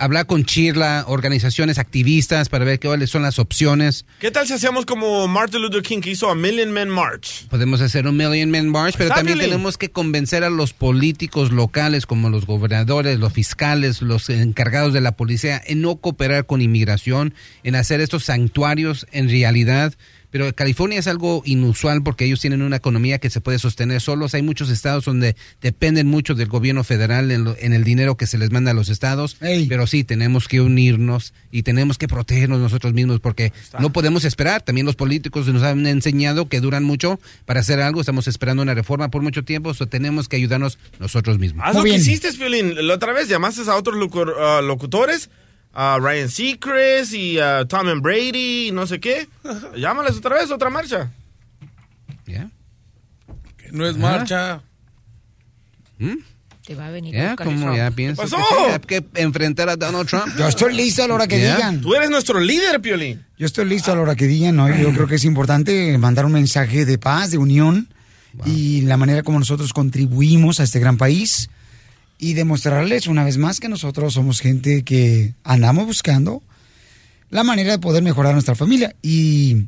hablar con Chirla, organizaciones activistas para ver cuáles son las opciones. ¿Qué tal si hacemos como Martin Luther King que hizo a Million Man March? Podemos hacer un Million Man March, pero también tenemos que convencer a los políticos locales, como los gobernadores, los fiscales, los encargados de la policía, en no cooperar con inmigración, en hacer estos santuarios en realidad. Pero California es algo inusual porque ellos tienen una economía que se puede sostener solos. Hay muchos estados donde dependen mucho del gobierno federal en, lo- en el dinero que se les manda a los estados. Pero sí, tenemos que unirnos y tenemos que protegernos nosotros mismos porque no podemos esperar. También los políticos nos han enseñado que duran mucho para hacer algo. Estamos esperando una reforma por mucho tiempo, so tenemos que ayudarnos nosotros mismos. Haz lo que hiciste. La otra vez llamaste a otros locu- locutores, a Ryan Seacrest y a Tom and Brady y no sé qué. Llámales otra vez, otra marcha. Que no es marcha. Te va a venir Ya, buscar como ya pienso pasó? que que enfrentar a Donald Trump. Yo estoy listo a la hora que Ya. digan. Tú eres nuestro líder, Piolín. Yo estoy listo a la hora que digan, ¿no? Yo creo que es importante mandar un mensaje de paz, de unión y la manera como nosotros contribuimos a este gran país y demostrarles una vez más que nosotros somos gente que andamos buscando la manera de poder mejorar nuestra familia y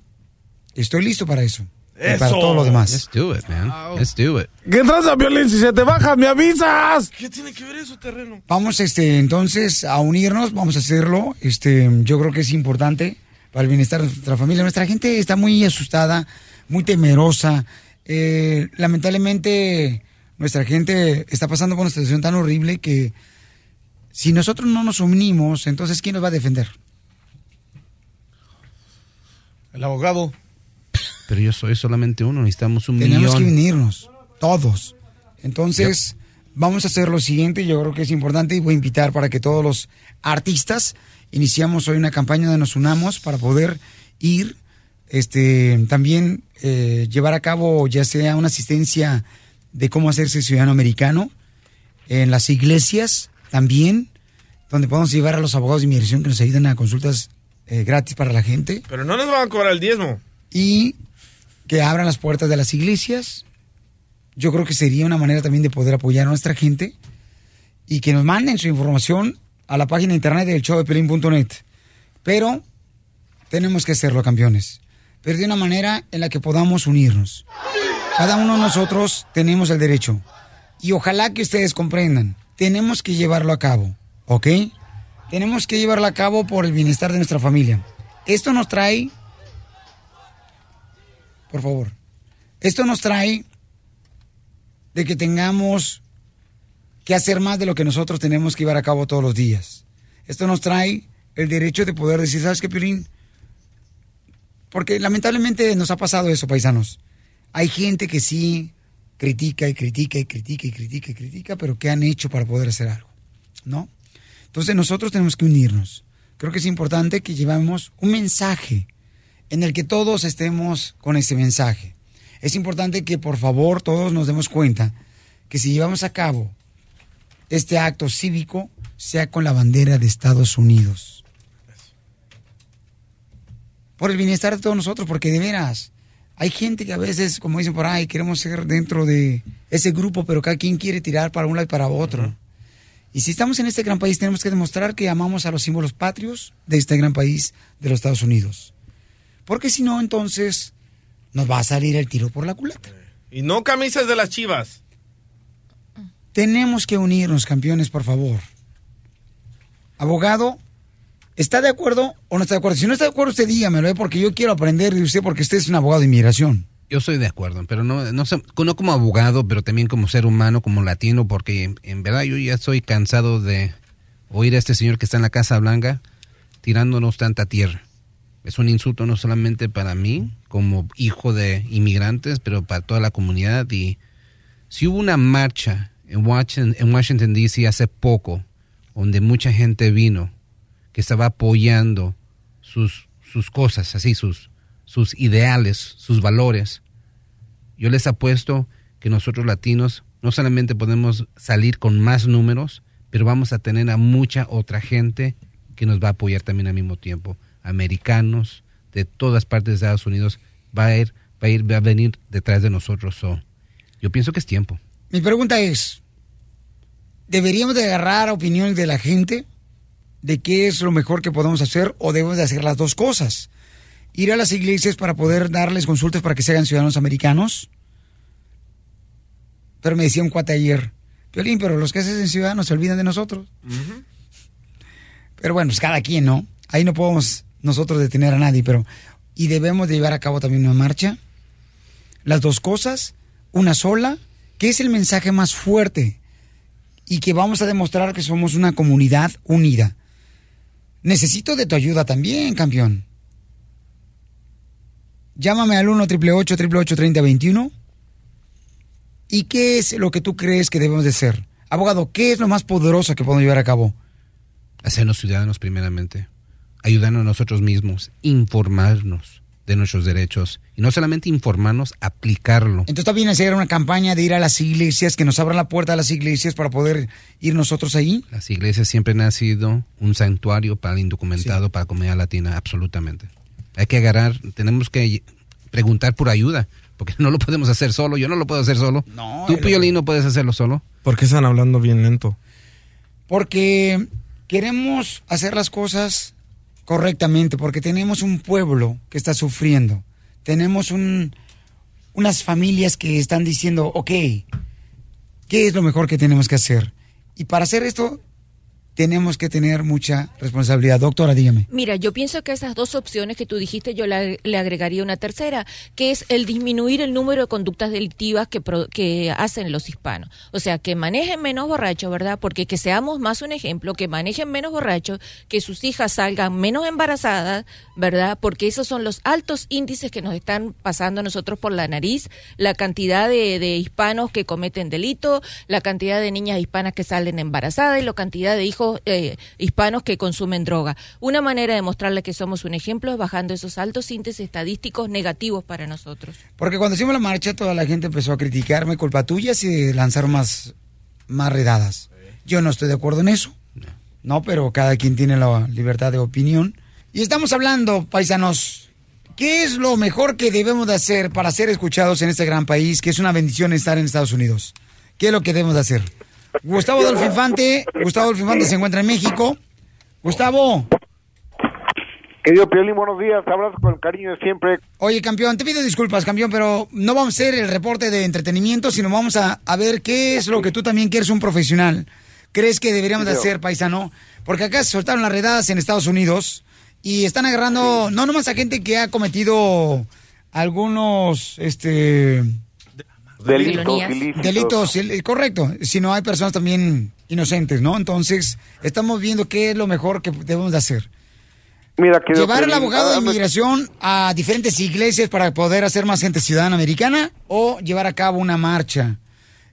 estoy listo para eso. Y para Eso. todo lo demás. Let's do it, man. Let's do it. ¿Qué traza, Violín? Si se te baja, me avisas. ¿Qué tiene que ver eso, terreno? Vamos este entonces a unirnos, vamos a hacerlo. Este, yo creo que es importante para el bienestar de nuestra familia. Nuestra gente está muy asustada, muy temerosa. Eh, lamentablemente nuestra gente está pasando por una situación tan horrible que si nosotros no nos unimos, entonces ¿quién nos va a defender? El abogado. Pero yo soy solamente uno, necesitamos un Tenemos que millón. unirnos, todos. Entonces, vamos a hacer lo siguiente, yo creo que es importante y voy a invitar para que todos los artistas iniciamos hoy una campaña donde nos unamos para poder ir, este, también eh, llevar a cabo ya sea una asistencia de cómo hacerse ciudadano americano en las iglesias también, donde podamos llevar a los abogados de inmigración que nos ayuden a consultas eh, gratis para la gente Pero no nos van a cobrar el diezmo. y que abran las puertas de las iglesias. Yo creo que sería una manera también de poder apoyar a nuestra gente y que nos manden su información a la página de internet del show de Pelín.net. Pero tenemos que hacerlo, campeones. Pero de una manera en la que podamos unirnos. Cada uno de nosotros tenemos el derecho. Y ojalá que ustedes comprendan. Tenemos que llevarlo a cabo, ¿ok? Tenemos que llevarlo a cabo por el bienestar de nuestra familia. Esto nos trae por favor. Esto nos trae de que tengamos que hacer más de lo que nosotros tenemos que llevar a cabo todos los días. Esto nos trae el derecho de poder decir, ¿sabes qué, Piolín? Porque lamentablemente nos ha pasado eso, paisanos. Hay gente que sí critica y critica y critica y critica y critica, pero ¿qué han hecho para poder hacer algo? ¿no? Entonces nosotros tenemos que unirnos. Creo que es importante que llevemos un mensaje en el que todos estemos con ese mensaje. Es importante que por favor todos nos demos cuenta que si llevamos a cabo este acto cívico, sea con la bandera de Estados Unidos. Por el bienestar de todos nosotros, porque de veras, hay gente que a veces, como dicen por ahí, queremos ser dentro de ese grupo, pero cada quien quiere tirar para un lado y para otro. Y si estamos en este gran país, tenemos que demostrar que amamos a los símbolos patrios de este gran país de los Estados Unidos. Porque si no, entonces nos va a salir el tiro por la culata. Y no camisas de las chivas. Tenemos que unirnos, campeones, por favor. Abogado, ¿está de acuerdo o no está de acuerdo? Si no está de acuerdo, usted dígamelo, ¿eh? porque yo quiero aprender de usted porque usted es un abogado de inmigración. Yo estoy de acuerdo, pero no, no, como abogado, pero también como ser humano, como latino, porque en, verdad yo ya estoy cansado de oír a este señor que está en la Casa Blanca tirándonos tanta tierra. Es un insulto no solamente para mí, como hijo de inmigrantes, pero para toda la comunidad. Y si hubo una marcha en en Washington D.C. hace poco, donde mucha gente vino, que estaba apoyando sus, sus cosas, así, sus, sus ideales, sus valores. Yo les apuesto que nosotros latinos no solamente podemos salir con más números, pero vamos a tener a mucha otra gente que nos va a apoyar también al mismo tiempo. Americanos de todas partes de Estados Unidos va a ir, va a, ir, va a venir detrás de nosotros. So, yo pienso que es tiempo. Mi pregunta es, ¿deberíamos de agarrar opiniones de la gente de qué es lo mejor que podemos hacer o debemos de hacer las dos cosas? Ir a las iglesias para poder darles consultas para que se hagan ciudadanos americanos. Pero me decía un cuate ayer, Piolín, pero los que hacen ciudadanos se olvidan de nosotros. Pero bueno, pues cada quien, ¿no? Ahí no podemos nosotros detener a nadie, pero... Y debemos de llevar a cabo también una marcha. Las dos cosas, una sola, que es el mensaje más fuerte y que vamos a demostrar que somos una comunidad unida. Necesito de tu ayuda también, campeón. Llámame al 1 888 3021 ¿Y qué es lo que tú crees que debemos de hacer? Abogado, ¿qué es lo más poderoso que podemos llevar a cabo? Hacernos ciudadanos primeramente, ayudarnos a nosotros mismos, informarnos de nuestros derechos no solamente informarnos, aplicarlo. Entonces bien hacer una campaña de ir a las iglesias, que nos abran la puerta a las iglesias para poder ir nosotros ahí. Las iglesias siempre han sido un santuario para el indocumentado, para la comunidad latina, absolutamente. Hay que agarrar, tenemos que preguntar por ayuda, porque no lo podemos hacer solo, yo no lo puedo hacer solo. No, Tú, Piolín, no puedes hacerlo solo. ¿Por qué están hablando bien lento? Porque queremos hacer las cosas correctamente, porque tenemos un pueblo que está sufriendo. Tenemos un, unas familias que están diciendo, ok, ¿qué es lo mejor que tenemos que hacer? Y para hacer esto, tenemos que tener mucha responsabilidad. Doctora, dígame. Mira, yo pienso que esas dos opciones que tú dijiste, yo le agregaría una tercera, que es el disminuir el número de conductas delictivas que, pro- que hacen los hispanos. O sea, que manejen menos borrachos, ¿verdad? Porque que seamos más un ejemplo, que manejen menos borrachos, que sus hijas salgan menos embarazadas, ¿verdad? Porque esos son los altos índices que nos están pasando a nosotros por la nariz, la cantidad de, de hispanos que cometen delito, la cantidad de niñas hispanas que salen embarazadas y la cantidad de hijos eh, hispanos que consumen droga. Una manera de mostrarle que somos un ejemplo es bajando esos altos índices estadísticos negativos para nosotros. Porque cuando hicimos la marcha, toda la gente empezó a criticarme, culpa tuya, si lanzaron más, más redadas. Yo no estoy de acuerdo en eso. No, pero cada quien tiene la libertad de opinión. Y estamos hablando, paisanos, ¿qué es lo mejor que debemos de hacer para ser escuchados en este gran país, que es una bendición estar en Estados Unidos? ¿Qué es lo que debemos de hacer? Gustavo Adolfo Infante, Gustavo Adolfo Infante se encuentra en México. Gustavo. Querido Piolín, buenos días. Abrazo con cariño de siempre. Oye, campeón, te pido disculpas, campeón, pero no vamos a hacer el reporte de entretenimiento, sino vamos a, a ver qué es lo que tú también quieres un profesional. ¿Crees que deberíamos de hacer, paisano? Porque acá se soltaron las redadas en Estados Unidos y están agarrando no nomás a gente que ha cometido algunos este Delitos, ilícitos. delitos, el- correcto, sino hay personas también inocentes, ¿no? Entonces, estamos viendo qué es lo mejor que debemos de hacer. Mira, ¿Llevar al abogado de inmigración a diferentes iglesias para poder hacer más gente ciudadana americana o llevar a cabo una marcha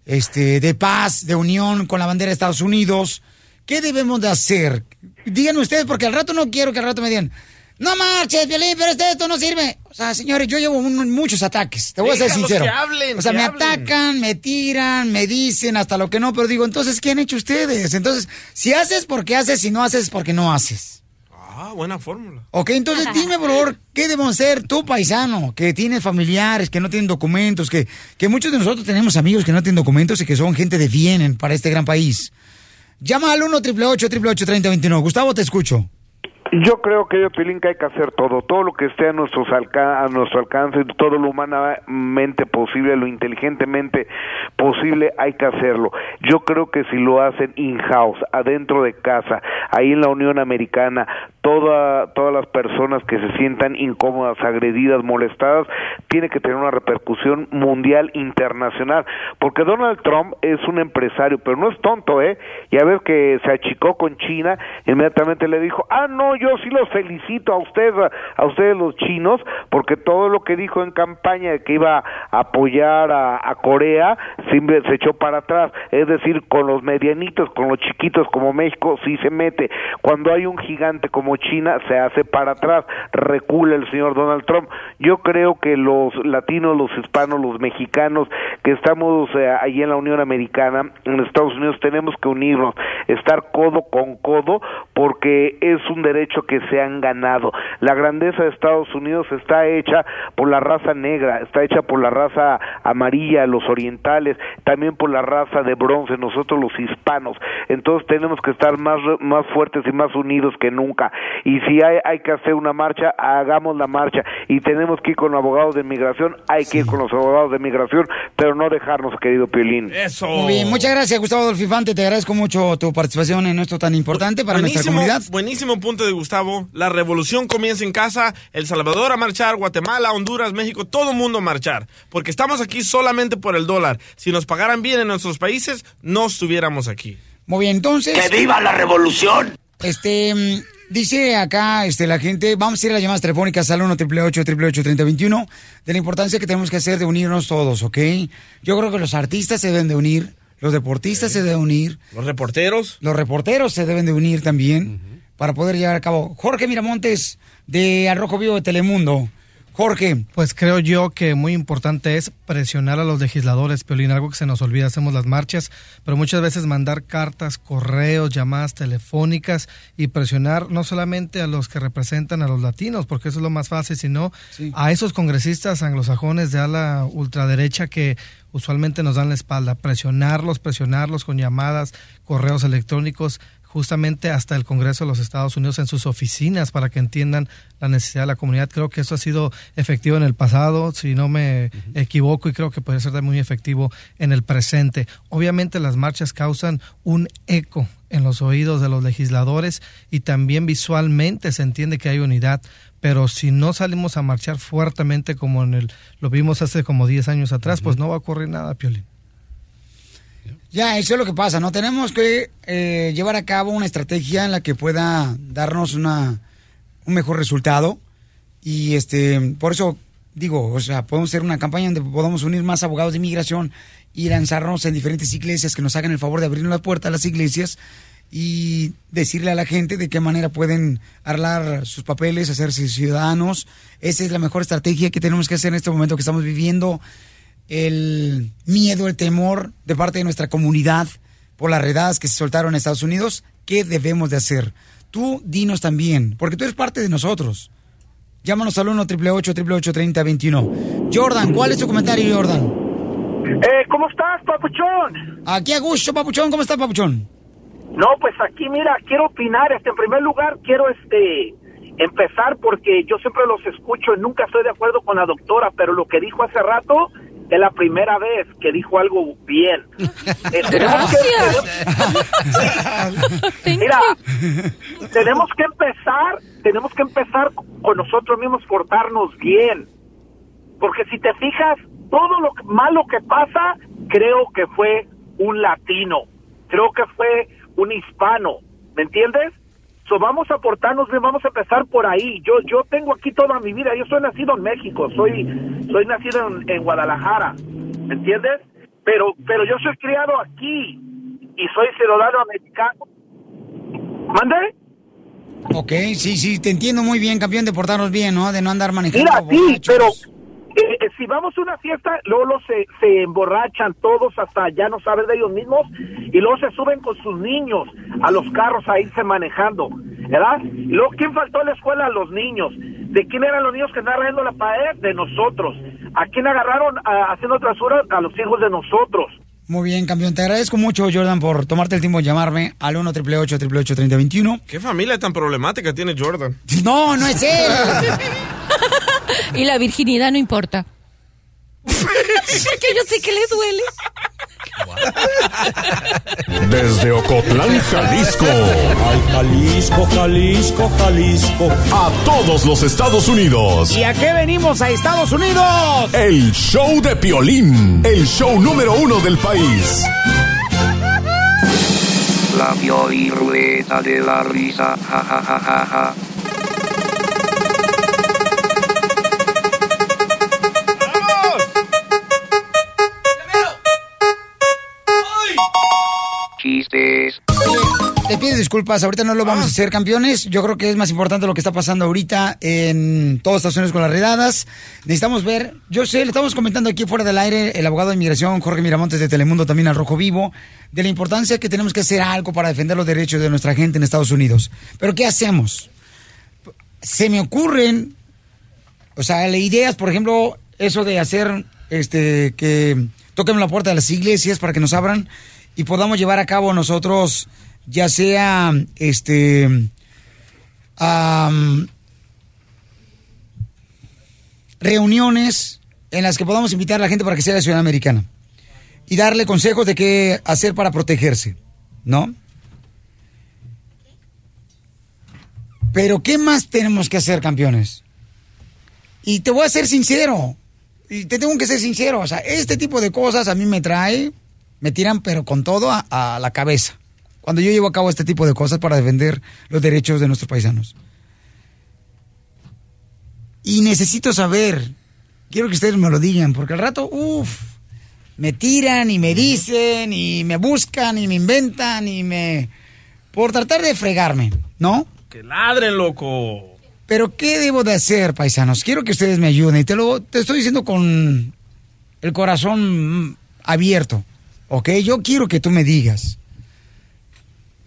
este, de paz, de unión con la bandera de Estados Unidos, ¿qué debemos de hacer? Díganme ustedes, porque al rato no quiero que al rato me digan, no marches, Violín, pero este- esto no sirve. O sea, señores, yo llevo un- muchos ataques, te voy a ser sincero. que hablen, o sea, que me hablen. atacan, me tiran, me dicen hasta lo que no, pero digo, entonces, ¿qué han hecho ustedes? Entonces, si haces porque haces, si no haces porque no haces. Ah, buena fórmula. Ok, entonces dime, por favor, ¿qué debemos ser tú, paisano, que tienes familiares, que no tienen documentos, que, que muchos de nosotros tenemos amigos que no tienen documentos y que son gente de bien en- para este gran país? Llama al 1 888 3021 Gustavo, te escucho. Yo creo que yo, Pilín, que hay que hacer todo, todo lo que esté a, nuestros alca- a nuestro alcance, todo lo humanamente posible, lo inteligentemente posible, hay que hacerlo. Yo creo que si lo hacen in-house, adentro de casa, ahí en la Unión Americana, toda, todas las personas que se sientan incómodas, agredidas, molestadas, tiene que tener una repercusión mundial, internacional, porque Donald Trump es un empresario, pero no es tonto, ¿eh? Ya ves que se achicó con China, inmediatamente le dijo, ah, no, yo sí los felicito a ustedes, a, ustedes los chinos, porque todo lo que dijo en campaña de que iba a apoyar a, Corea, siempre se echó para atrás, es decir, con los medianitos, con los chiquitos como México, sí se mete. Cuando hay un gigante como China, se hace para atrás, recula el señor Donald Trump. Yo creo que los latinos, los hispanos, los mexicanos que estamos eh, ahí en la Unión Americana, en Estados Unidos, tenemos que unirnos, estar codo con codo, porque es un derecho que se han ganado. La grandeza de Estados Unidos está hecha por la raza negra, está hecha por la raza amarilla, los orientales, también por la raza de bronce, nosotros los hispanos. Entonces tenemos que estar más, más fuertes y más unidos que nunca. Y si hay, hay que hacer una marcha, hagamos la marcha. Y tenemos que ir con abogados de migración, hay que ir con los abogados de migración, pero no dejarnos, querido Piolín. Eso. Muy bien, muchas gracias, Gustavo Dolfifante. Te agradezco mucho tu participación en esto tan importante para nuestra Buenísimo, comunidad. buenísimo punto de Gustavo. La revolución comienza en casa. El Salvador a marchar, Guatemala, Honduras, México, todo el mundo a marchar. Porque estamos aquí solamente por el dólar. Si nos pagaran bien en nuestros países, no estuviéramos aquí. Muy bien, entonces. ¡Que viva la revolución! Este, mm, dice acá este, la gente, vamos a ir a las llamadas telefónicas al 1 888 3021 de la importancia que tenemos que hacer de unirnos todos, ¿ok? Yo creo que los artistas se deben de unir, los deportistas se deben unir. Los reporteros. Los reporteros se deben de unir también para poder llevar a cabo. Jorge Miramontes de Arrojo Vivo de Telemundo. Jorge. Pues creo yo que muy importante es presionar a los legisladores, Piolín, algo que se nos olvida, hacemos las marchas, pero muchas veces mandar cartas, correos, llamadas telefónicas y presionar no solamente a los que representan a los latinos, porque eso es lo más fácil, sino a esos congresistas anglosajones de ala ultraderecha que usualmente nos dan la espalda, presionarlos, presionarlos con llamadas, correos electrónicos, justamente hasta el Congreso de los Estados Unidos en sus oficinas para que entiendan la necesidad de la comunidad. Creo que eso ha sido efectivo en el pasado, si no me equivoco, y creo que puede ser muy efectivo en el presente. Obviamente las marchas causan un eco en los oídos de los legisladores y también visualmente se entiende que hay unidad, pero si no salimos a marchar fuertemente como en el lo vimos hace como 10 años atrás, pues no va a ocurrir nada, Piolín. Ya, eso es lo que pasa, ¿no? Tenemos que eh, llevar a cabo una estrategia en la que pueda darnos una, un mejor resultado. Y este, por eso digo, o sea, podemos hacer una campaña donde podamos unir más abogados de inmigración y lanzarnos en diferentes iglesias que nos hagan el favor de abrirnos la puerta a las iglesias y decirle a la gente de qué manera pueden arreglar sus papeles, hacerse ciudadanos. Esa es la mejor estrategia que tenemos que hacer en este momento que estamos viviendo el miedo, el temor de parte de nuestra comunidad por las redadas que se soltaron en Estados Unidos, ¿qué debemos de hacer? Tú dinos también, porque tú eres parte de nosotros. Llámanos al 1 888 3021 Jordan, ¿cuál es tu comentario, Jordan? Eh, ¿cómo estás, papuchón? Aquí a gusto, papuchón. ¿Cómo estás, papuchón? No, pues aquí, mira, quiero opinar. Este, en primer lugar, quiero este empezar porque yo siempre los escucho y nunca estoy de acuerdo con la doctora, pero lo que dijo hace rato es la primera vez que dijo algo bien. Tenemos que- Mira, tenemos que empezar, tenemos que empezar con nosotros mismos, portarnos bien. Porque si te fijas, todo lo malo que pasa, creo que fue un latino, creo que fue un hispano, ¿me entiendes? So, vamos a portarnos bien, vamos a empezar por ahí. Yo yo tengo aquí toda mi vida, yo soy nacido en México, soy soy nacido en, en Guadalajara, ¿me entiendes? Pero pero yo soy criado aquí y soy ciudadano americano ¿Mande? Ok, sí, sí, te entiendo muy bien, campeón, de portarnos bien, ¿no? De no andar manejando Mira, sí, pero eh, eh, si vamos a una fiesta, luego los se, se emborrachan todos hasta ya no saben de ellos mismos y luego se suben con sus niños a los carros a irse manejando, ¿verdad? Y luego, ¿quién faltó a la escuela? Los niños. ¿De quién eran los niños que andaban rayando la pared? De nosotros. ¿A quién agarraron haciendo trasuras? A los hijos de nosotros. Muy bien, campeón. Te agradezco mucho, Jordan, por tomarte el tiempo de llamarme al 1 888 3021 ¿Qué familia tan problemática tiene Jordan? No, no es él. y la virginidad no importa. Porque yo sé que le duele. Desde Ocotlán, Jalisco. Ay, Jalisco, Jalisco, Jalisco. A todos los Estados Unidos. ¿Y a qué venimos a Estados Unidos? El show de Piolín. El show número uno del país. La Pioli Rueda de la Risa. Ja, ja, ja, ja, ja. Te pido disculpas, ahorita no lo vamos a hacer campeones. Yo creo que es más importante lo que está pasando ahorita en todos Estados Unidos con las redadas. Necesitamos ver, yo sé, le estamos comentando aquí fuera del aire, el abogado de inmigración Jorge Miramontes de Telemundo, también al Rojo Vivo, de la importancia que tenemos que hacer algo para defender los derechos de nuestra gente en Estados Unidos. Pero ¿qué hacemos? Se me ocurren, o sea, ideas, por ejemplo, eso de hacer, este, que toquen la puerta de las iglesias para que nos abran y podamos llevar a cabo nosotros, ya sea, este, reuniones en las que podamos invitar a la gente para que sea de ciudad americana y darle consejos de qué hacer para protegerse, ¿no? Pero ¿qué más tenemos que hacer, campeones? Y te voy a ser sincero, y te tengo que ser sincero, o sea, este tipo de cosas a mí me trae, me tiran pero con todo a, a la cabeza. Cuando yo llevo a cabo este tipo de cosas para defender los derechos de nuestros paisanos. Y necesito saber, quiero que ustedes me lo digan, porque al rato, uff, me tiran y me dicen y me buscan y me inventan y me... por tratar de fregarme, ¿no? Que ladren, loco. Pero ¿qué debo de hacer, paisanos? Quiero que ustedes me ayuden y te lo te estoy diciendo con el corazón abierto, ¿ok? Yo quiero que tú me digas.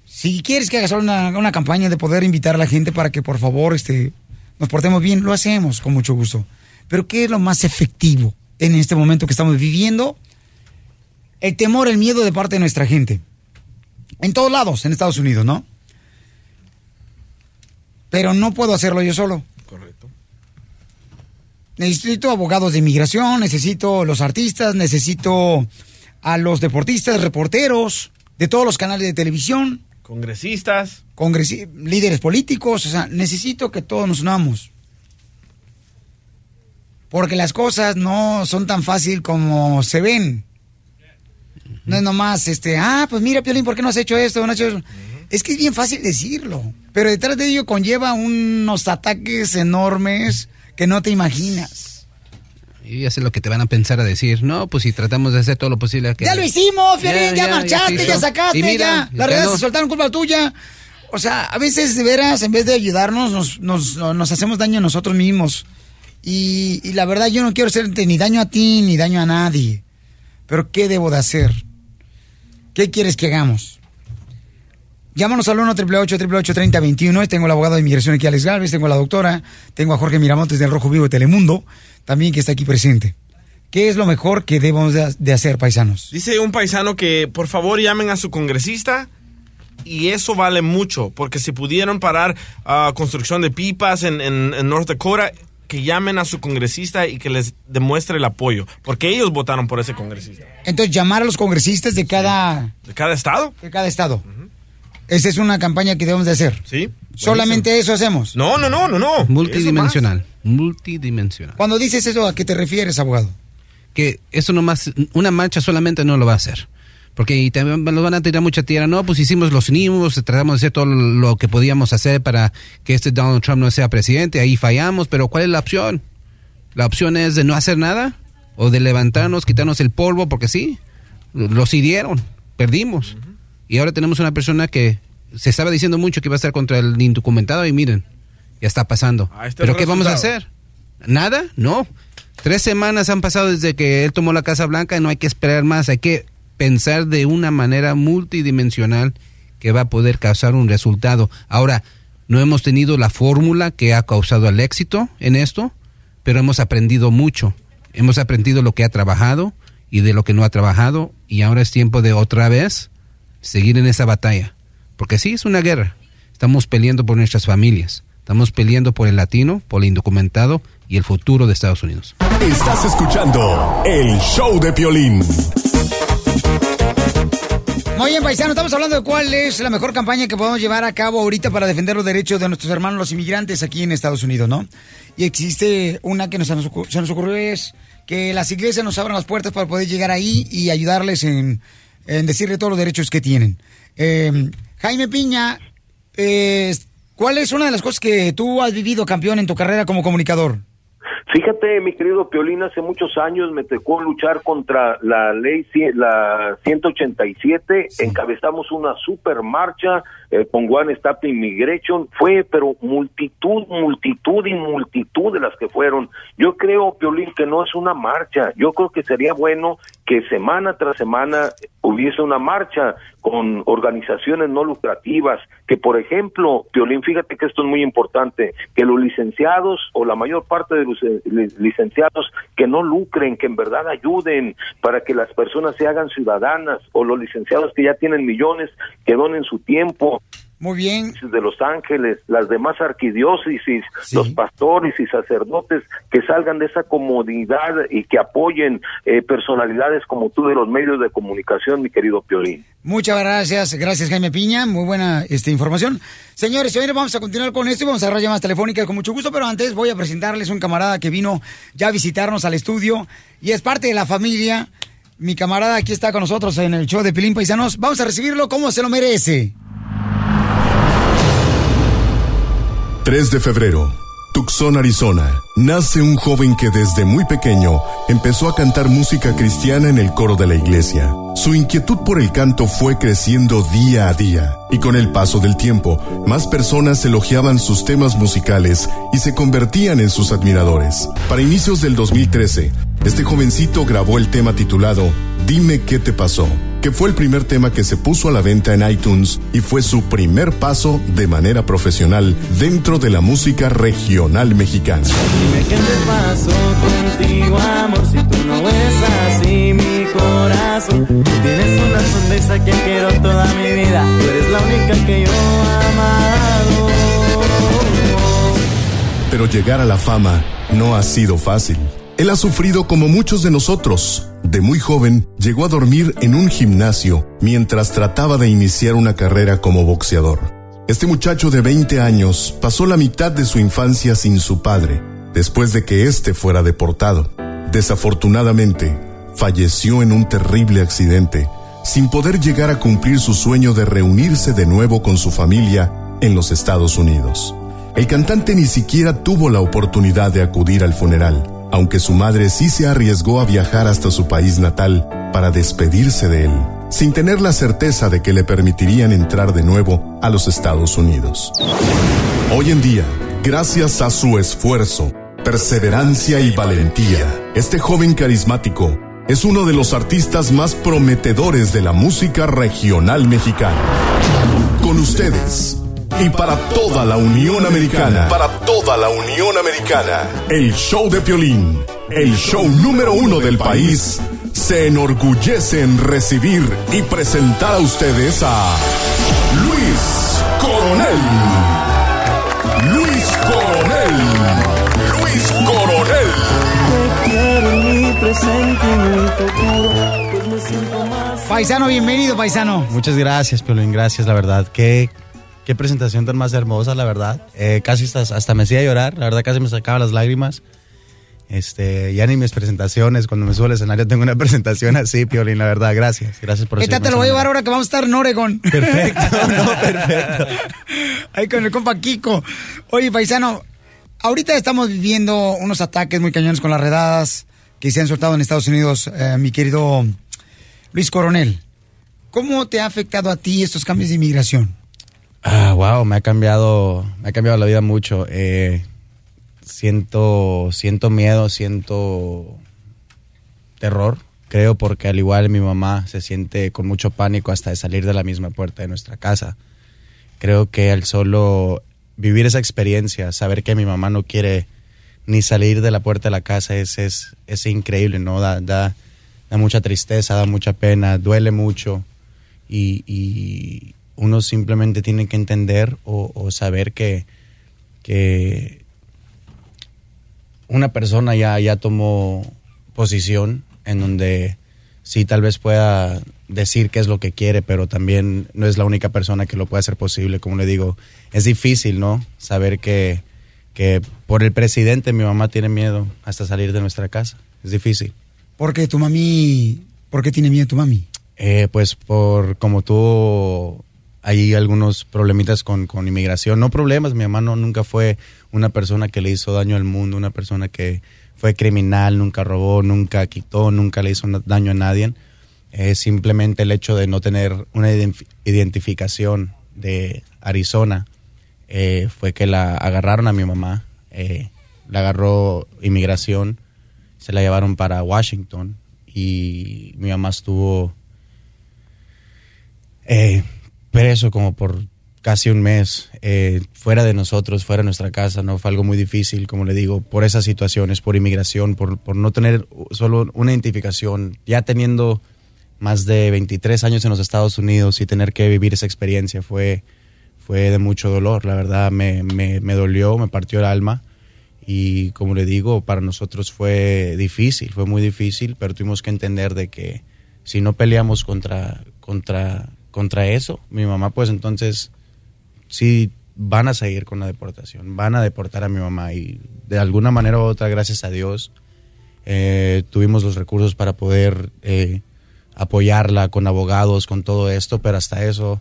Si quieres que hagas una, una campaña de poder invitar a la gente para que por favor este, nos portemos bien, lo hacemos con mucho gusto. Pero ¿qué es lo más efectivo en este momento que estamos viviendo? El temor, el miedo de parte de nuestra gente. En todos lados, en Estados Unidos, ¿no? Pero no puedo hacerlo yo solo. Correcto. Necesito abogados de inmigración, necesito los artistas, necesito a los deportistas, reporteros de todos los canales de televisión, Congresistas. congresi- líderes políticos, o sea, necesito que todos nos unamos. Porque las cosas no son tan fácil como se ven. No es nomás, este, ah, pues mira, Piolín, ¿por qué no has hecho esto? No has hecho eso? Es que es bien fácil decirlo, pero detrás de ello conlleva unos ataques enormes que no te imaginas. Y ya sé lo que te van a pensar a decir. No, pues si tratamos de hacer todo lo posible. Que... Ya lo hicimos, Piolín, ya, Ya, ya, marchaste, ya sacaste, mira, ya. Las redes no. se soltaron culpa tuya. O sea, a veces de veras, en vez de ayudarnos, nos, nos, nos hacemos daño a nosotros mismos. Y, y la verdad, yo no quiero hacerte ni daño a ti, ni daño a nadie. Pero ¿qué debo de hacer? ¿Qué quieres que hagamos? Llámanos al 1 888 3021 Tengo el abogado de inmigración aquí, Alex Galvez. Tengo a la doctora. Tengo a Jorge Miramontes del Rojo Vivo de Telemundo. También que está aquí presente. ¿Qué es lo mejor que debemos de, hacer, paisanos? Dice un paisano que por favor llamen a su congresista y eso vale mucho, porque si pudieron parar ah, construcción de pipas en, en, en North Dakota, que llamen a su congresista y que les demuestre el apoyo, porque ellos votaron por ese congresista. Entonces, llamar a los congresistas de cada, ¿De cada estado? de cada estado. Esa es una campaña que debemos de hacer. Sí. Solamente eso hacemos. No, no, no, no, no. Multidimensional. Multidimensional. Cuando dices eso, ¿a qué te refieres, abogado? Que eso nomás, una marcha solamente no lo va a hacer. Porque y también nos van a tirar mucha tierra. No, pues hicimos los unimos, tratamos de hacer todo lo que podíamos hacer para que este Donald Trump no sea presidente. Ahí fallamos, pero ¿cuál es la opción? La opción es de no hacer nada o de levantarnos, quitarnos el polvo, porque sí, los hirieron, perdimos. Y ahora tenemos una persona que se estaba diciendo mucho que iba a estar contra el indocumentado y miren, ya está pasando. ¿Pero qué vamos a hacer? ¿Nada? No. Tres semanas han pasado desde que él tomó la Casa Blanca y no hay que esperar más. Hay que pensar de una manera multidimensional que va a poder causar un resultado. Ahora, no hemos tenido la fórmula que ha causado el éxito en esto, pero hemos aprendido mucho. Hemos aprendido lo que ha trabajado y de lo que no ha trabajado y ahora es tiempo de otra vez seguir en esa batalla. Porque sí, es una guerra. Estamos peleando por nuestras familias. Estamos peleando por el latino, por el indocumentado y el futuro de Estados Unidos. Estás escuchando el show de Piolín. Muy bien, paisano, estamos hablando de cuál es la mejor campaña que podemos llevar a cabo ahorita para defender los derechos de nuestros hermanos los inmigrantes aquí en Estados Unidos, ¿no? Y existe una que nos, se nos ocur- se nos ocurrió es que las iglesias nos abran las puertas para poder llegar ahí y ayudarles en, en decirle todos los derechos que tienen. Eh, Jaime Piña, eh, ¿cuál es una de las cosas que tú has vivido, campeón, en tu carrera como comunicador? Fíjate, mi querido Piolín, hace muchos años me tocó luchar contra la ley la 187, encabezamos una super marcha con One Stop Immigration, fue pero multitud, multitud y multitud de las que fueron. Yo creo, Piolín, que no es una marcha, yo creo que sería bueno que semana tras semana hubiese una marcha con organizaciones no lucrativas, que por ejemplo, Piolín, fíjate que esto es muy importante, que los licenciados o la mayor parte de los eh, li- licenciados que no lucren, que en verdad ayuden para que las personas se hagan ciudadanas o los licenciados que ya tienen millones, que donen su tiempo. Muy bien. De Los Ángeles, las demás arquidiócesis, los pastores y sacerdotes que salgan de esa comodidad y que apoyen eh, personalidades como tú de los medios de comunicación, mi querido Piolín. Muchas gracias, gracias Jaime Piña, muy buena este, información. Señores, señores, vamos a continuar con esto y vamos a agarrar llamadas telefónicas con mucho gusto, pero antes voy a presentarles un camarada que vino ya a visitarnos al estudio y es parte de la familia. Mi camarada aquí está con nosotros en el show de Pilín Paisanos. Vamos a recibirlo como se lo merece. 3 de febrero, Tucson, Arizona. Nace un joven que desde muy pequeño empezó a cantar música cristiana en el coro de la iglesia. Su inquietud por el canto fue creciendo día a día, y con el paso del tiempo, más personas elogiaban sus temas musicales y se convertían en sus admiradores. Para inicios del 2013, este jovencito grabó el tema titulado Dime qué te pasó, que fue el primer tema que se puso a la venta en iTunes y fue su primer paso de manera profesional dentro de la música regional mexicana. Dime qué te pasó contigo, amor, si tú no ves así mi corazón. Tú tienes una sonrisa que quiero toda mi vida, tú eres la única que yo he amado. Pero llegar a la fama no ha sido fácil. Él ha sufrido como muchos de nosotros. De muy joven, llegó a dormir en un gimnasio mientras trataba de iniciar una carrera como boxeador. Este muchacho de 20 años pasó la mitad de su infancia sin su padre, después de que éste fuera deportado. Desafortunadamente, falleció en un terrible accidente, sin poder llegar a cumplir su sueño de reunirse de nuevo con su familia en los Estados Unidos. El cantante ni siquiera tuvo la oportunidad de acudir al funeral, aunque su madre sí se arriesgó a viajar hasta su país natal para despedirse de él, sin tener la certeza de que le permitirían entrar de nuevo a los Estados Unidos. Hoy en día, gracias a su esfuerzo, perseverancia y valentía, este joven carismático es uno de los artistas más prometedores de la música regional mexicana. Con ustedes, y para toda la Unión Americana, para toda la Unión Americana, el show de Piolín, el show número uno del país, se enorgullece en recibir y presentar a ustedes a Luis Coronel. Luis Coronel. Luis Coronel. Te quiero en mi presente y mi futuro, me siento más. Paisano, bienvenido, paisano. Muchas gracias, Piolín, gracias, la verdad. Qué, qué presentación tan más hermosa, la verdad. Eh, casi hasta, hasta me hacía llorar, la verdad casi me sacaba las lágrimas. Este, ya ni mis presentaciones, cuando me subo al escenario tengo una presentación así, Piolín, la verdad, gracias. Gracias por Esta te lo voy a llevar ahora que vamos a estar en Oregon. Perfecto, no, perfecto. Ahí con el compa Kiko. Oye, paisano, ahorita estamos viviendo unos ataques muy cañones con las redadas que se han soltado en Estados Unidos, eh, mi querido Luis Coronel. ¿Cómo te ha afectado a ti estos cambios de inmigración? Ah, wow, me ha cambiado, me ha cambiado la vida mucho. Eh, siento, siento miedo, siento terror, creo, porque al igual mi mamá se siente con mucho pánico hasta de salir de la misma puerta de nuestra casa. Creo que al solo vivir esa experiencia, saber que mi mamá no quiere ni salir de la puerta de la casa es, es, es increíble, ¿no? Da, da, da mucha tristeza, da mucha pena, duele mucho y, y uno simplemente tiene que entender o, o saber que, que una persona ya, ya tomó posición en donde sí tal vez pueda decir qué es lo que quiere, pero también no es la única persona que lo puede hacer posible. Como le digo, es difícil, ¿no? Saber que, que por el presidente mi mamá tiene miedo hasta salir de nuestra casa. Es difícil. ¿Por qué tu mami, por qué tiene miedo tu mami? Eh, pues por como tuvo ahí algunos problemitas con, con inmigración. No problemas, mi mamá no, nunca fue una persona que le hizo daño al mundo, una persona que fue criminal, nunca robó, nunca quitó, nunca le hizo daño a nadie. Es simplemente el hecho de no tener una ident- identificación de Arizona eh, fue que la agarraron a mi mamá, eh, la agarró inmigración, se la llevaron para Washington y mi mamá estuvo eh, preso como por casi un mes, eh, fuera de nosotros, fuera de nuestra casa, ¿no? Fue algo muy difícil, como le digo, por esas situaciones, por inmigración, por, por no tener solo una identificación, ya teniendo más de 23 años en los Estados Unidos y tener que vivir esa experiencia fue, fue de mucho dolor, la verdad me, me, me dolió, me partió el alma y como le digo, para nosotros fue difícil, fue muy difícil, pero tuvimos que entender de que si no peleamos contra, contra, contra eso, mi mamá pues entonces sí van a seguir con la deportación, van a deportar a mi mamá y de alguna manera u otra, gracias a Dios, eh, tuvimos los recursos para poder eh, apoyarla con abogados, con todo esto, pero hasta eso,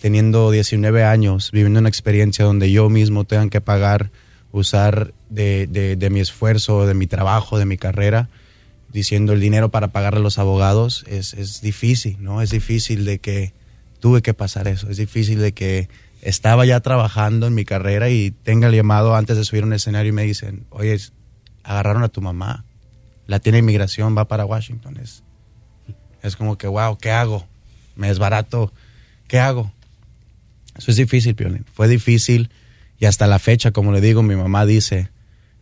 teniendo 19 años, viviendo una experiencia donde yo mismo tengan que pagar, usar de, de, de mi esfuerzo, de mi trabajo, de mi carrera, diciendo el dinero para pagarle a los abogados, es, es difícil, ¿no? Es difícil de que tuve que pasar eso, es difícil de que estaba ya trabajando en mi carrera y tenga el llamado antes de subir a un escenario y me dicen, oye, agarraron a tu mamá, la tiene inmigración, va para Washington. Es, es como que, wow, ¿qué hago? Me desbarato, ¿qué hago? Eso es difícil, Piolín. Fue difícil y hasta la fecha, como le digo, mi mamá dice,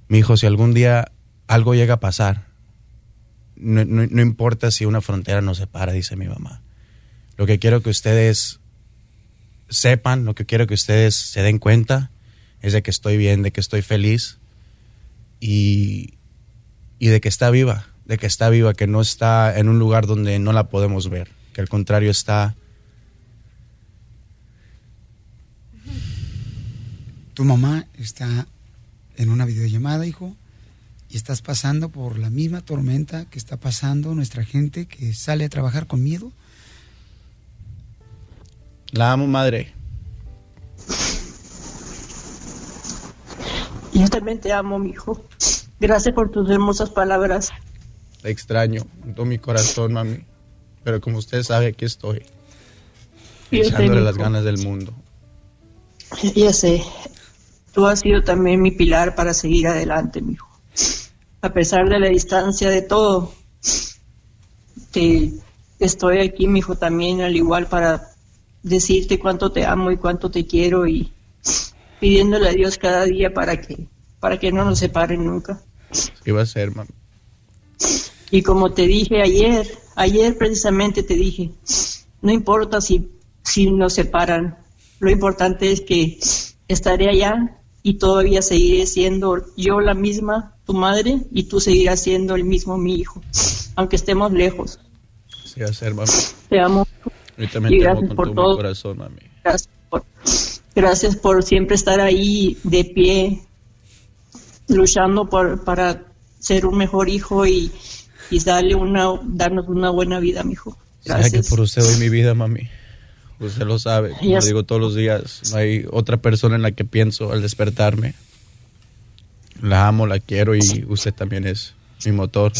mi hijo, si algún día algo llega a pasar, no, no- no importa si una frontera nos separa, dice mi mamá. Lo que quiero que ustedes sepan, lo que quiero que ustedes se den cuenta es de que estoy bien, de que estoy feliz y, de que está viva, de que está viva, que no está en un lugar donde no la podemos ver, que al contrario está... Tu mamá está en una videollamada, hijo, y estás pasando por la misma tormenta que está pasando nuestra gente que sale a trabajar con miedo. La amo, madre. Yo también te amo, mi hijo. Gracias por tus hermosas palabras. La extraño todo mi corazón, mami. Pero como usted sabe, aquí estoy. Yo Echándole las ganas del mundo. Ya sé. Tú has sido también mi pilar para seguir adelante, mi hijo. A pesar de la distancia de todo, te estoy aquí, mi hijo, también al igual para decirte cuánto te amo y cuánto te quiero y pidiéndole a Dios cada día para que para que no nos separen nunca. ¿Qué va a ser, mami? Y como te dije ayer, ayer precisamente te dije, no importa si, si nos separan, lo importante es que estaré allá y todavía seguiré siendo yo la misma, tu madre, y tú seguirás siendo el mismo mi hijo, aunque estemos lejos. Sí va a ser, mami. Te amo. Yo también Y te amo gracias con por todo, todo. mi corazón, mami. Gracias por, gracias por siempre estar ahí de pie, luchando por, para ser un mejor hijo y, y darle una, darnos una buena vida, mi hijo. Sabe que Gracias. por usted doy mi vida, mami. Usted lo sabe. Ya Lo digo todos los días. No hay otra persona en la que pienso al despertarme. La amo, la quiero y usted también es mi motor.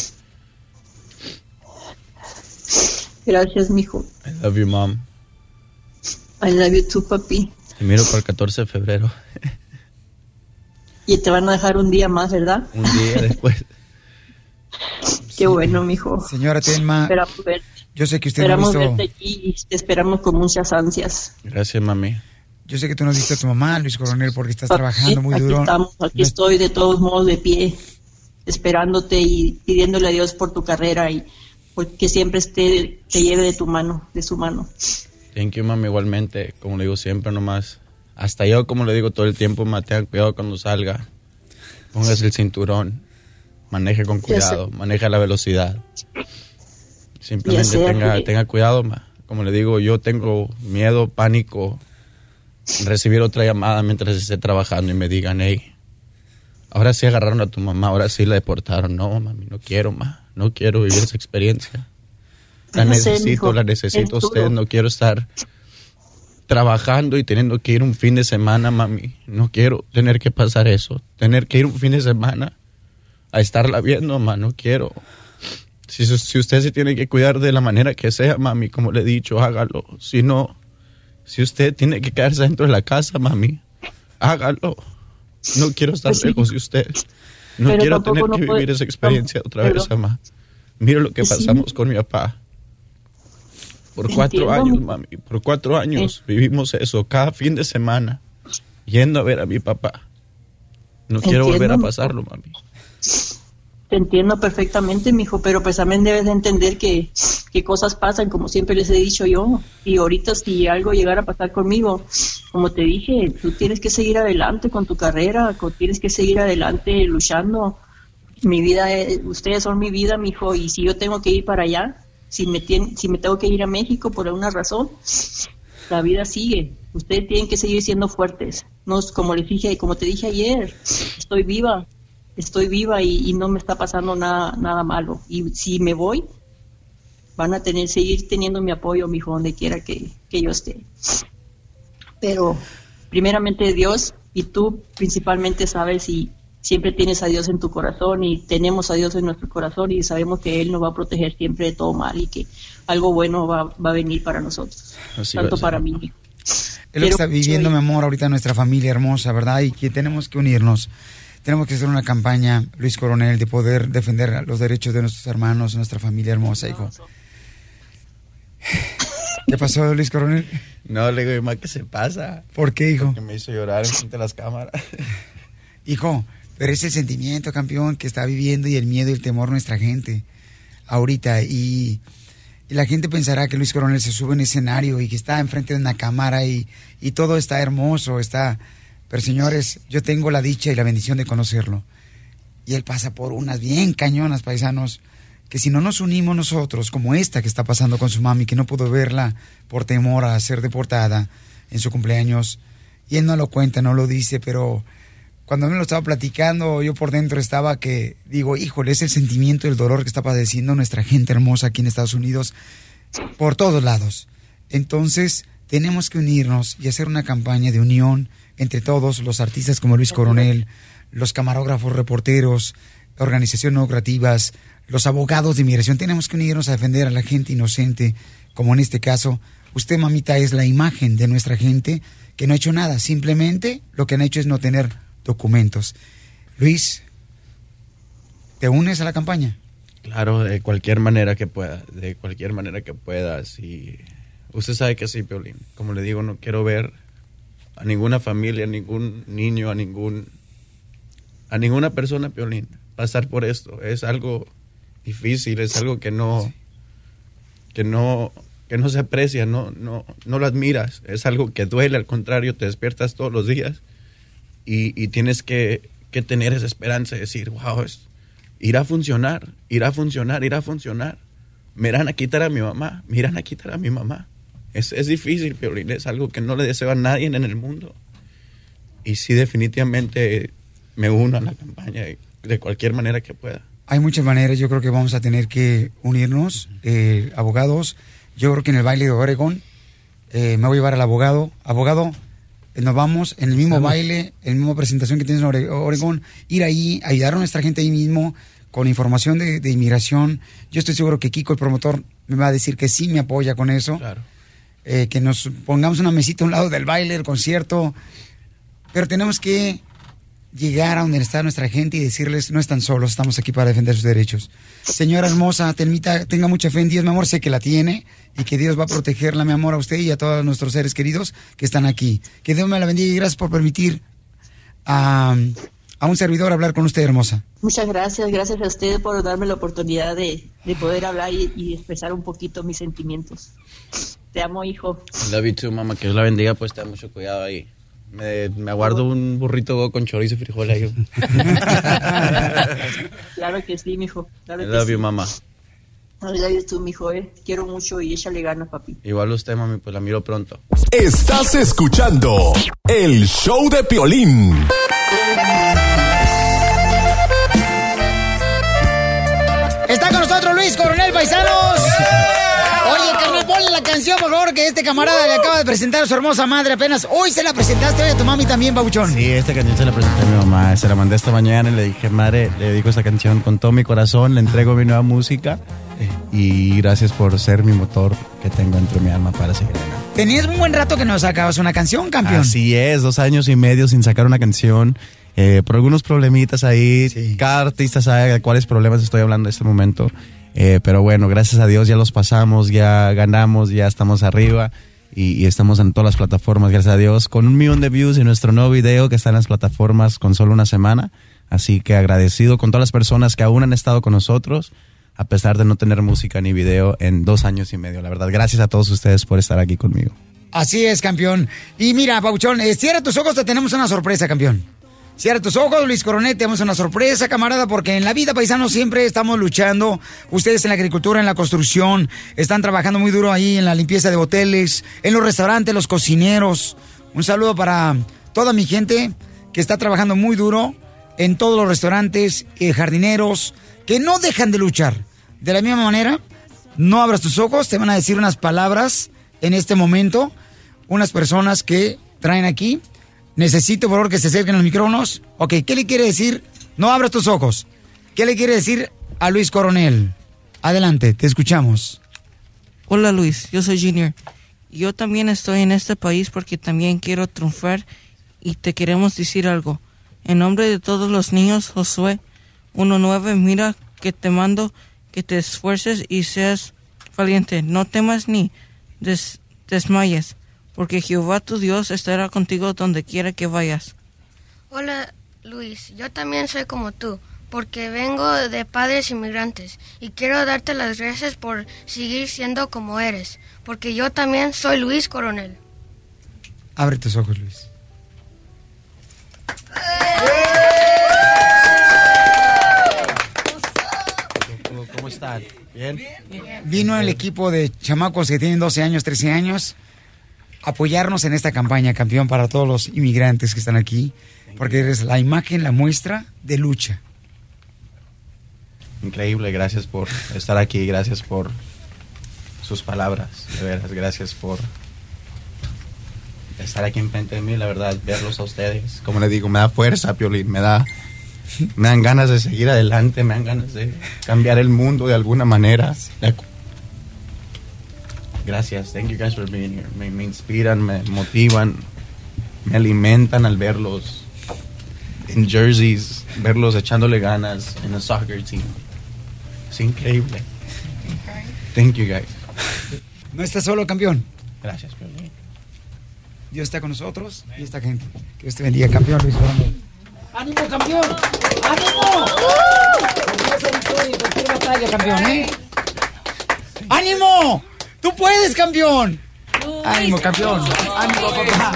Gracias, mi hijo. I love you, mom. I love you too, papi. Y miro para el 14 de febrero, Y te van a dejar un día más, ¿verdad? un día después. Qué bueno, mijo. Señora Telma, Esperamos verte. yo sé que usted no ha Esperamos visto... verte aquí y te esperamos con muchas ansias. Gracias, mami. Yo sé que tú no has visto a tu mamá, Luis Coronel, porque estás trabajando muy aquí duro. estamos, aquí estoy de todos modos de pie, esperándote y pidiéndole a Dios por tu carrera y que siempre esté, te lleve de tu mano, de su mano. Thank you, mami, igualmente. Como le digo siempre, nomás. Hasta yo, como le digo todo el tiempo, ma, tenga cuidado cuando salga. Póngase el cinturón. Maneje con cuidado. Maneje la velocidad. Simplemente tenga, tenga cuidado, ma. Como le digo, yo tengo miedo, pánico. Recibir otra llamada mientras esté trabajando y me digan, hey, ahora sí agarraron a tu mamá, ahora sí la deportaron. No, mami, no quiero, ma. No quiero vivir esa experiencia. La sé, necesito, la necesito a usted. No quiero estar trabajando y teniendo que ir un fin de semana, mami. No quiero tener que pasar eso. Tener que ir un fin de semana a estarla viendo, ma. No quiero. Si, si usted se tiene que cuidar de la manera que sea, mami, como le he dicho, hágalo. Si no, si usted tiene que quedarse dentro de la casa, mami, hágalo. No quiero estar Pues sí. lejos de usted. No Pero quiero tener no que puede- vivir esa experiencia otra vez, mamá. Mira lo que Pues sí. pasamos con mi papá. Por cuatro Entiendo. años, mami. Por cuatro años vivimos eso. Cada fin de semana. Yendo a ver a mi papá. No quiero volver a pasarlo, mami. Te entiendo perfectamente, mijo, pero pues también debes de entender que, que cosas pasan, como siempre les he dicho yo. Y ahorita si algo llegara a pasar conmigo, como te dije, tú tienes que seguir adelante con tu carrera, tienes que seguir adelante luchando. Mi vida, es- ustedes son mi vida, mijo, y si yo tengo que ir para allá, si me, tien- si me tengo que ir a México por alguna razón, la vida sigue. Ustedes tienen que seguir siendo fuertes. No como les dije, como te dije ayer, estoy viva, estoy viva y, y no me está pasando nada, nada malo. Y si me voy, van a tener, seguir teniendo mi apoyo, mi hijo, donde quiera que, que yo esté. Pero primeramente Dios y tú principalmente sabes y siempre tienes a Dios en tu corazón y tenemos a Dios en nuestro corazón y sabemos que Él nos va a proteger siempre de todo mal y que algo bueno va, va a venir para nosotros, Así tanto para mí. Es lo que está viviendo, mi amor, ahorita nuestra familia hermosa, ¿verdad? Y que tenemos que unirnos. Tenemos que hacer una campaña, Luis Coronel, de poder defender los derechos de nuestros hermanos, nuestra familia hermosa, hijo. ¿Qué pasó, Luis Coronel? No, le digo, mamá, ¿qué se pasa? ¿Por qué, hijo? Que me hizo llorar frente a las cámaras. Hijo, pero es el sentimiento, campeón, que está viviendo y el miedo y el temor nuestra gente ahorita. Y, y la gente pensará que Luis Coronel se sube un escenario y que está enfrente de una cámara y, y todo está hermoso, está... Pero señores, yo tengo la dicha y la bendición de conocerlo. Y él pasa por unas bien cañonas, paisanos, que si no nos unimos nosotros, como esta que está pasando con su mami, que no pudo verla por temor a ser deportada en su cumpleaños, y él no lo cuenta, no lo dice, pero cuando me lo estaba platicando, yo por dentro estaba que, digo, híjole, es el sentimiento, el dolor que está padeciendo nuestra gente hermosa aquí en Estados Unidos, por todos lados. Entonces, tenemos que unirnos y hacer una campaña de unión entre todos los artistas como Luis Coronel, los camarógrafos, reporteros, organizaciones no lucrativas, los abogados de inmigración. Tenemos que unirnos a defender a la gente inocente, como en este caso. Usted, mamita, es la imagen de nuestra gente que no ha hecho nada. Simplemente lo que han hecho es no tener documentos. Luis, ¿te unes a la campaña? Claro, de cualquier manera que pueda, de cualquier manera que pueda. Si usted sabe que sí, Peolín. Como le digo, no quiero ver a ninguna familia, a ningún niño, a ningún a ninguna persona, Peolín, pasar por esto. Es algo difícil, es algo que no que no que no se aprecia, no no no lo admiras. Es algo que duele, al contrario, te despiertas todos los días y, y tienes que, que tener esa esperanza de decir, wow, es, irá a funcionar, irá a funcionar, irá a funcionar. Me irán a quitar a mi mamá, me irán a quitar a mi mamá. Es, es difícil, Piolín, es algo que no le deseo a nadie en el mundo. Y sí, definitivamente me uno a la campaña de, cualquier manera que pueda. Hay muchas maneras, yo creo que vamos a tener que unirnos, eh, abogados. Yo creo que en el baile de Oregon eh, me voy a llevar al abogado. Abogado, eh, nos vamos en el mismo Estamos. baile, en la misma presentación que tienes en Ore- Oregon, ir ahí, ayudar a nuestra gente ahí mismo con información de, de inmigración. Yo estoy seguro que Kiko, el promotor, me va a decir que sí me apoya con eso. Eh, que nos pongamos una mesita a un lado del baile, del concierto, pero tenemos que llegar a donde está nuestra gente y decirles, no están solos, estamos aquí para defender sus derechos. Señora hermosa, tenmita, tenga mucha fe en Dios, mi amor, sé que la tiene y que Dios va a protegerla, mi amor, a usted y a todos nuestros seres queridos que están aquí. Que Dios me la bendiga y gracias por permitir a, a un servidor hablar con usted, hermosa. Muchas gracias, gracias a usted por darme la oportunidad de, de poder hablar y expresar un poquito mis sentimientos. Te amo, hijo. Love you too, mamá. Que Dios la bendiga, pues ten mucho cuidado ahí. Me, me aguardo un burrito con chorizo y frijoles ahí. Claro que sí, mijo. Claro I que love sí. you, mamá. Love you too, mijo, eh. Quiero mucho y échale ganas, papi. Igual usted, mami, pues la miro pronto. Estás escuchando el show de Piolín. Está con nosotros Luis Coronel Paisanos. Canción, por favor, que este camarada le acaba de presentar a su hermosa madre apenas. Hoy se la presentaste, hoy a tu mami también, Babuchón. Sí, esta canción se la presenté a mi mamá. Se la mandé esta mañana y le dije, madre, le dedico esta canción con todo mi corazón. Le entrego mi nueva música. Y gracias por ser mi motor que tengo dentro de mi alma para seguir adelante. Tenías un buen rato que no sacabas una canción, campeón. Así es, dos años y medio sin sacar una canción. eh, por algunos problemitas ahí. Cada artista sabe de cuáles problemas estoy hablando en este momento. Eh, pero bueno, gracias a Dios ya los pasamos, ya ganamos, ya estamos arriba. Y, estamos en todas las plataformas, gracias a Dios. Con un millón de views y nuestro nuevo video que está en las plataformas con solo una semana. Así que agradecido con todas las personas que aún han estado con nosotros. A pesar de no tener música ni video en dos años y medio. La verdad, gracias a todos ustedes por estar aquí conmigo. Así es, campeón. Y mira, Babuchón, eh, cierra tus ojos, te tenemos una sorpresa, campeón. Cierra tus ojos, Luis Coronel, tenemos una sorpresa, camarada, porque en la vida, paisano, siempre estamos luchando. Ustedes en la agricultura, en la construcción, están trabajando muy duro ahí en la limpieza de hoteles, en los restaurantes, los cocineros. Un saludo para toda mi gente que está trabajando muy duro en todos los restaurantes, eh, jardineros, que no dejan de luchar. De la misma manera, no abras tus ojos, te van a decir unas palabras en este momento, unas personas que traen aquí. Necesito, por favor, que se acerquen los micrófonos. Ok, ¿qué le quiere decir? No abras tus ojos. ¿Qué le quiere decir a Luis Coronel? Adelante, te escuchamos. Hola Luis, yo soy Junior. Yo también estoy en este país porque también quiero triunfar y te queremos decir algo. En nombre de todos los niños, Josué 1.9, mira que te mando que te esfuerces y seas valiente. No temas ni des- desmayes, porque Jehová tu Dios estará contigo donde quiera que vayas. Hola Luis, yo también soy como tú, porque vengo de padres inmigrantes y quiero darte las gracias por seguir siendo como eres, porque yo también soy Luis Coronel. Abre tus ojos, Luis. ¿Cómo están? ¿Bien? Vino el equipo de chamacos que tienen 12 años, 13 años, apoyarnos en esta campaña, campeón, para todos los inmigrantes que están aquí, porque eres la imagen, la muestra de lucha. Increíble, gracias por estar aquí, gracias por sus palabras, de veras, gracias por estar aquí enfrente de mí, la verdad, verlos a ustedes. Como les digo, me da fuerza, Piolín, me da, me dan ganas de seguir adelante, me dan ganas de cambiar el mundo de alguna manera. Gracias, thank you guys for being here. Me, me inspiran, me motivan, me alimentan al verlos en jerseys, verlos echándole ganas en el soccer team. Es increíble. Thank you guys. No estás solo, campeón. Gracias, Piolín. Dios está con nosotros y esta gente. Que Dios te bendiga, campeón Luis Coronel. ¡Ánimo, campeón! ¡Ánimo! Victoria cualquier batalla, campeón, ¿eh? ¡Ánimo! ¡Tú puedes, campeón! ¡Ánimo, campeón! ¡Ánimo, papá!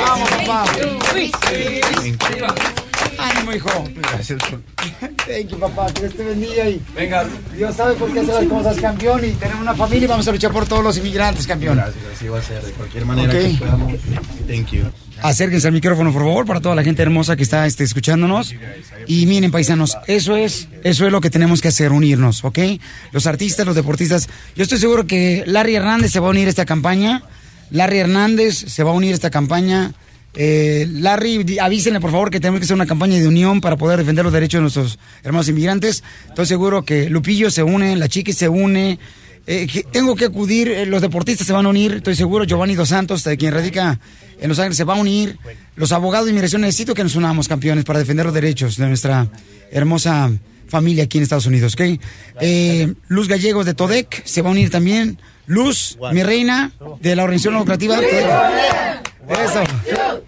¡Vamos, papá! ¡Ánimo, hijo! Gracias. Thank you, papá. Que Dios te bendiga y... Venga. Dios sabe por qué hace las cosas, campeón. Y tenemos una familia y vamos a luchar por todos los inmigrantes, campeón. Gracias, así va a ser, de cualquier manera Ok. que podamos. Thank you. Acérquense al micrófono, por favor, para toda la gente hermosa que está este, escuchándonos. Y miren, paisanos, eso es, eso es lo que tenemos que hacer, unirnos, ¿ok? Los artistas, los deportistas. Yo estoy seguro que Larry Hernández se va a unir a esta campaña. Larry Hernández se va a unir a esta campaña. Eh, Larry, avísenle por favor que tenemos que hacer una campaña de unión para poder defender los derechos de nuestros hermanos inmigrantes. Estoy seguro que Lupillo se une, la Chiqui se une, eh, tengo que acudir, eh, los deportistas se van a unir, estoy seguro, Giovanni Dos Santos, de quien radica en Los Ángeles, se va a unir, los abogados de inmigración, necesito que nos unamos, campeones, para defender los derechos de nuestra hermosa familia aquí en Estados Unidos, ¿ok? Eh, Luz Gallegos de Todec se va a unir también, Luz, mi reina, de la organización lucrativa. Eso. Lo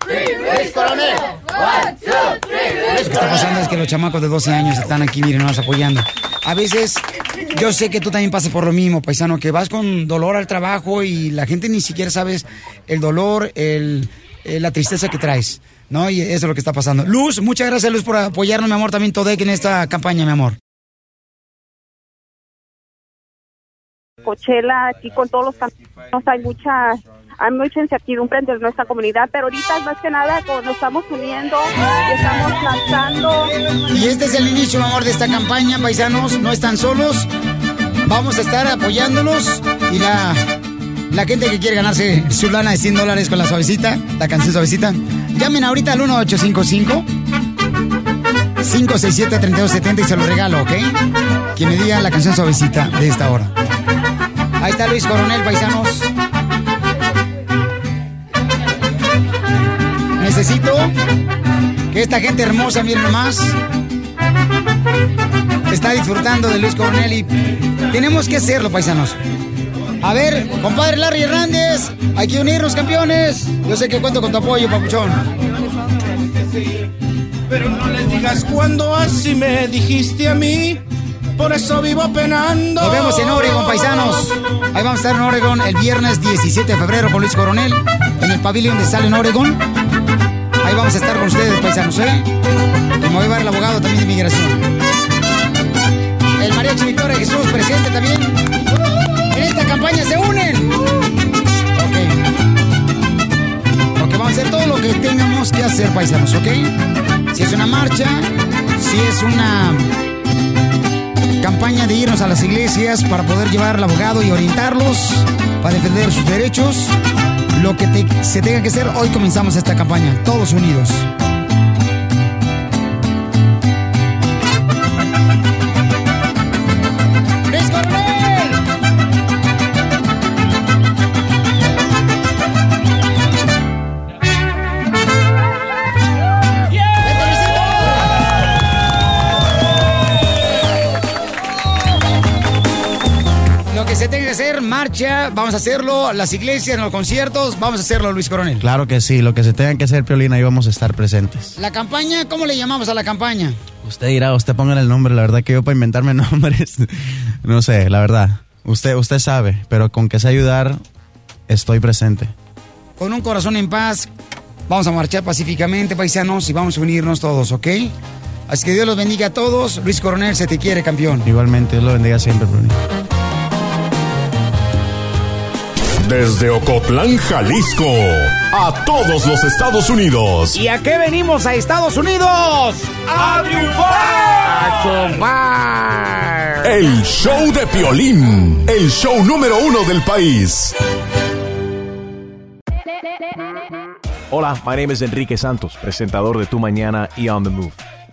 que está pasando es que los chamacos de 12 años están aquí, miren, nos apoyando. A veces, yo sé que tú también pasas por lo mismo, paisano, que vas con dolor al trabajo y la gente ni siquiera sabes el dolor, el, eh, la tristeza que traes, ¿no? Y eso es lo que está pasando. Luz, muchas gracias, Luz, por apoyarnos, mi amor, también Todec en esta campaña, mi amor. Coachella, aquí con todos los caminos hay mucha hay mucha incertidumbre entre nuestra comunidad, pero ahorita más que nada nos estamos uniendo, estamos lanzando. Y este es el inicio, amor, de esta campaña, paisanos, no están solos. Vamos a estar apoyándolos y la, la gente que quiere ganarse su lana de 100 dólares con la suavecita, la canción suavecita, llamen ahorita al 1855 567-3270 y se lo regalo, ¿ok? Quien me diga la canción suavecita de esta hora. Ahí está Luis Coronel, paisanos. Necesito que esta gente hermosa, miren nomás, está disfrutando de Luis Coronel y tenemos que hacerlo, paisanos. A ver, compadre Larry Hernández, hay que unirnos, campeones. Yo sé que cuento con tu apoyo, papuchón. Pero no les digas cuando así me dijiste a mí. Por eso vivo penando. Nos vemos en Oregon, paisanos. Ahí vamos a estar en Oregon el viernes 17 de febrero con Luis Coronel, en el pabellón de Sal en Oregon. Ahí vamos a estar con ustedes, paisanos, ¿eh? Y me a llevar el abogado también de inmigración. El mariachi Victoria Jesús presente también. En esta campaña se unen. Ok. Ok, vamos a hacer todo lo que tengamos que hacer, paisanos, ¿ok? Si es una marcha, si es una campaña de irnos a las iglesias para poder llevar al abogado y orientarlos para defender sus derechos. Lo que se tenga que hacer, hoy comenzamos esta campaña, todos unidos. Marcha, vamos a hacerlo, las iglesias, en los conciertos, vamos a hacerlo, Luis Coronel. Claro que sí, lo que se tenga que hacer, Piolina, ahí vamos a estar presentes. La campaña, ¿cómo le llamamos a la campaña? Usted dirá, usted ponga el nombre, la verdad que yo para inventarme nombres, no sé, la verdad. Usted, usted sabe, pero con que sea ayudar, estoy presente. Con un corazón en paz, vamos a marchar pacíficamente, paisanos, y vamos a unirnos todos, ¿ok? Así que Dios los bendiga a todos. Luis Coronel, se te quiere, campeón. Igualmente, Dios lo bendiga siempre, Piolín. Desde Ocotlán, Jalisco, a todos los Estados Unidos. ¿Y a qué venimos a Estados Unidos? ¡A triunfar! ¡A triunfar! El show de Piolín, el show número uno del país. Hola, my name is Enrique Santos, presentador de Tu Mañana y On the Move.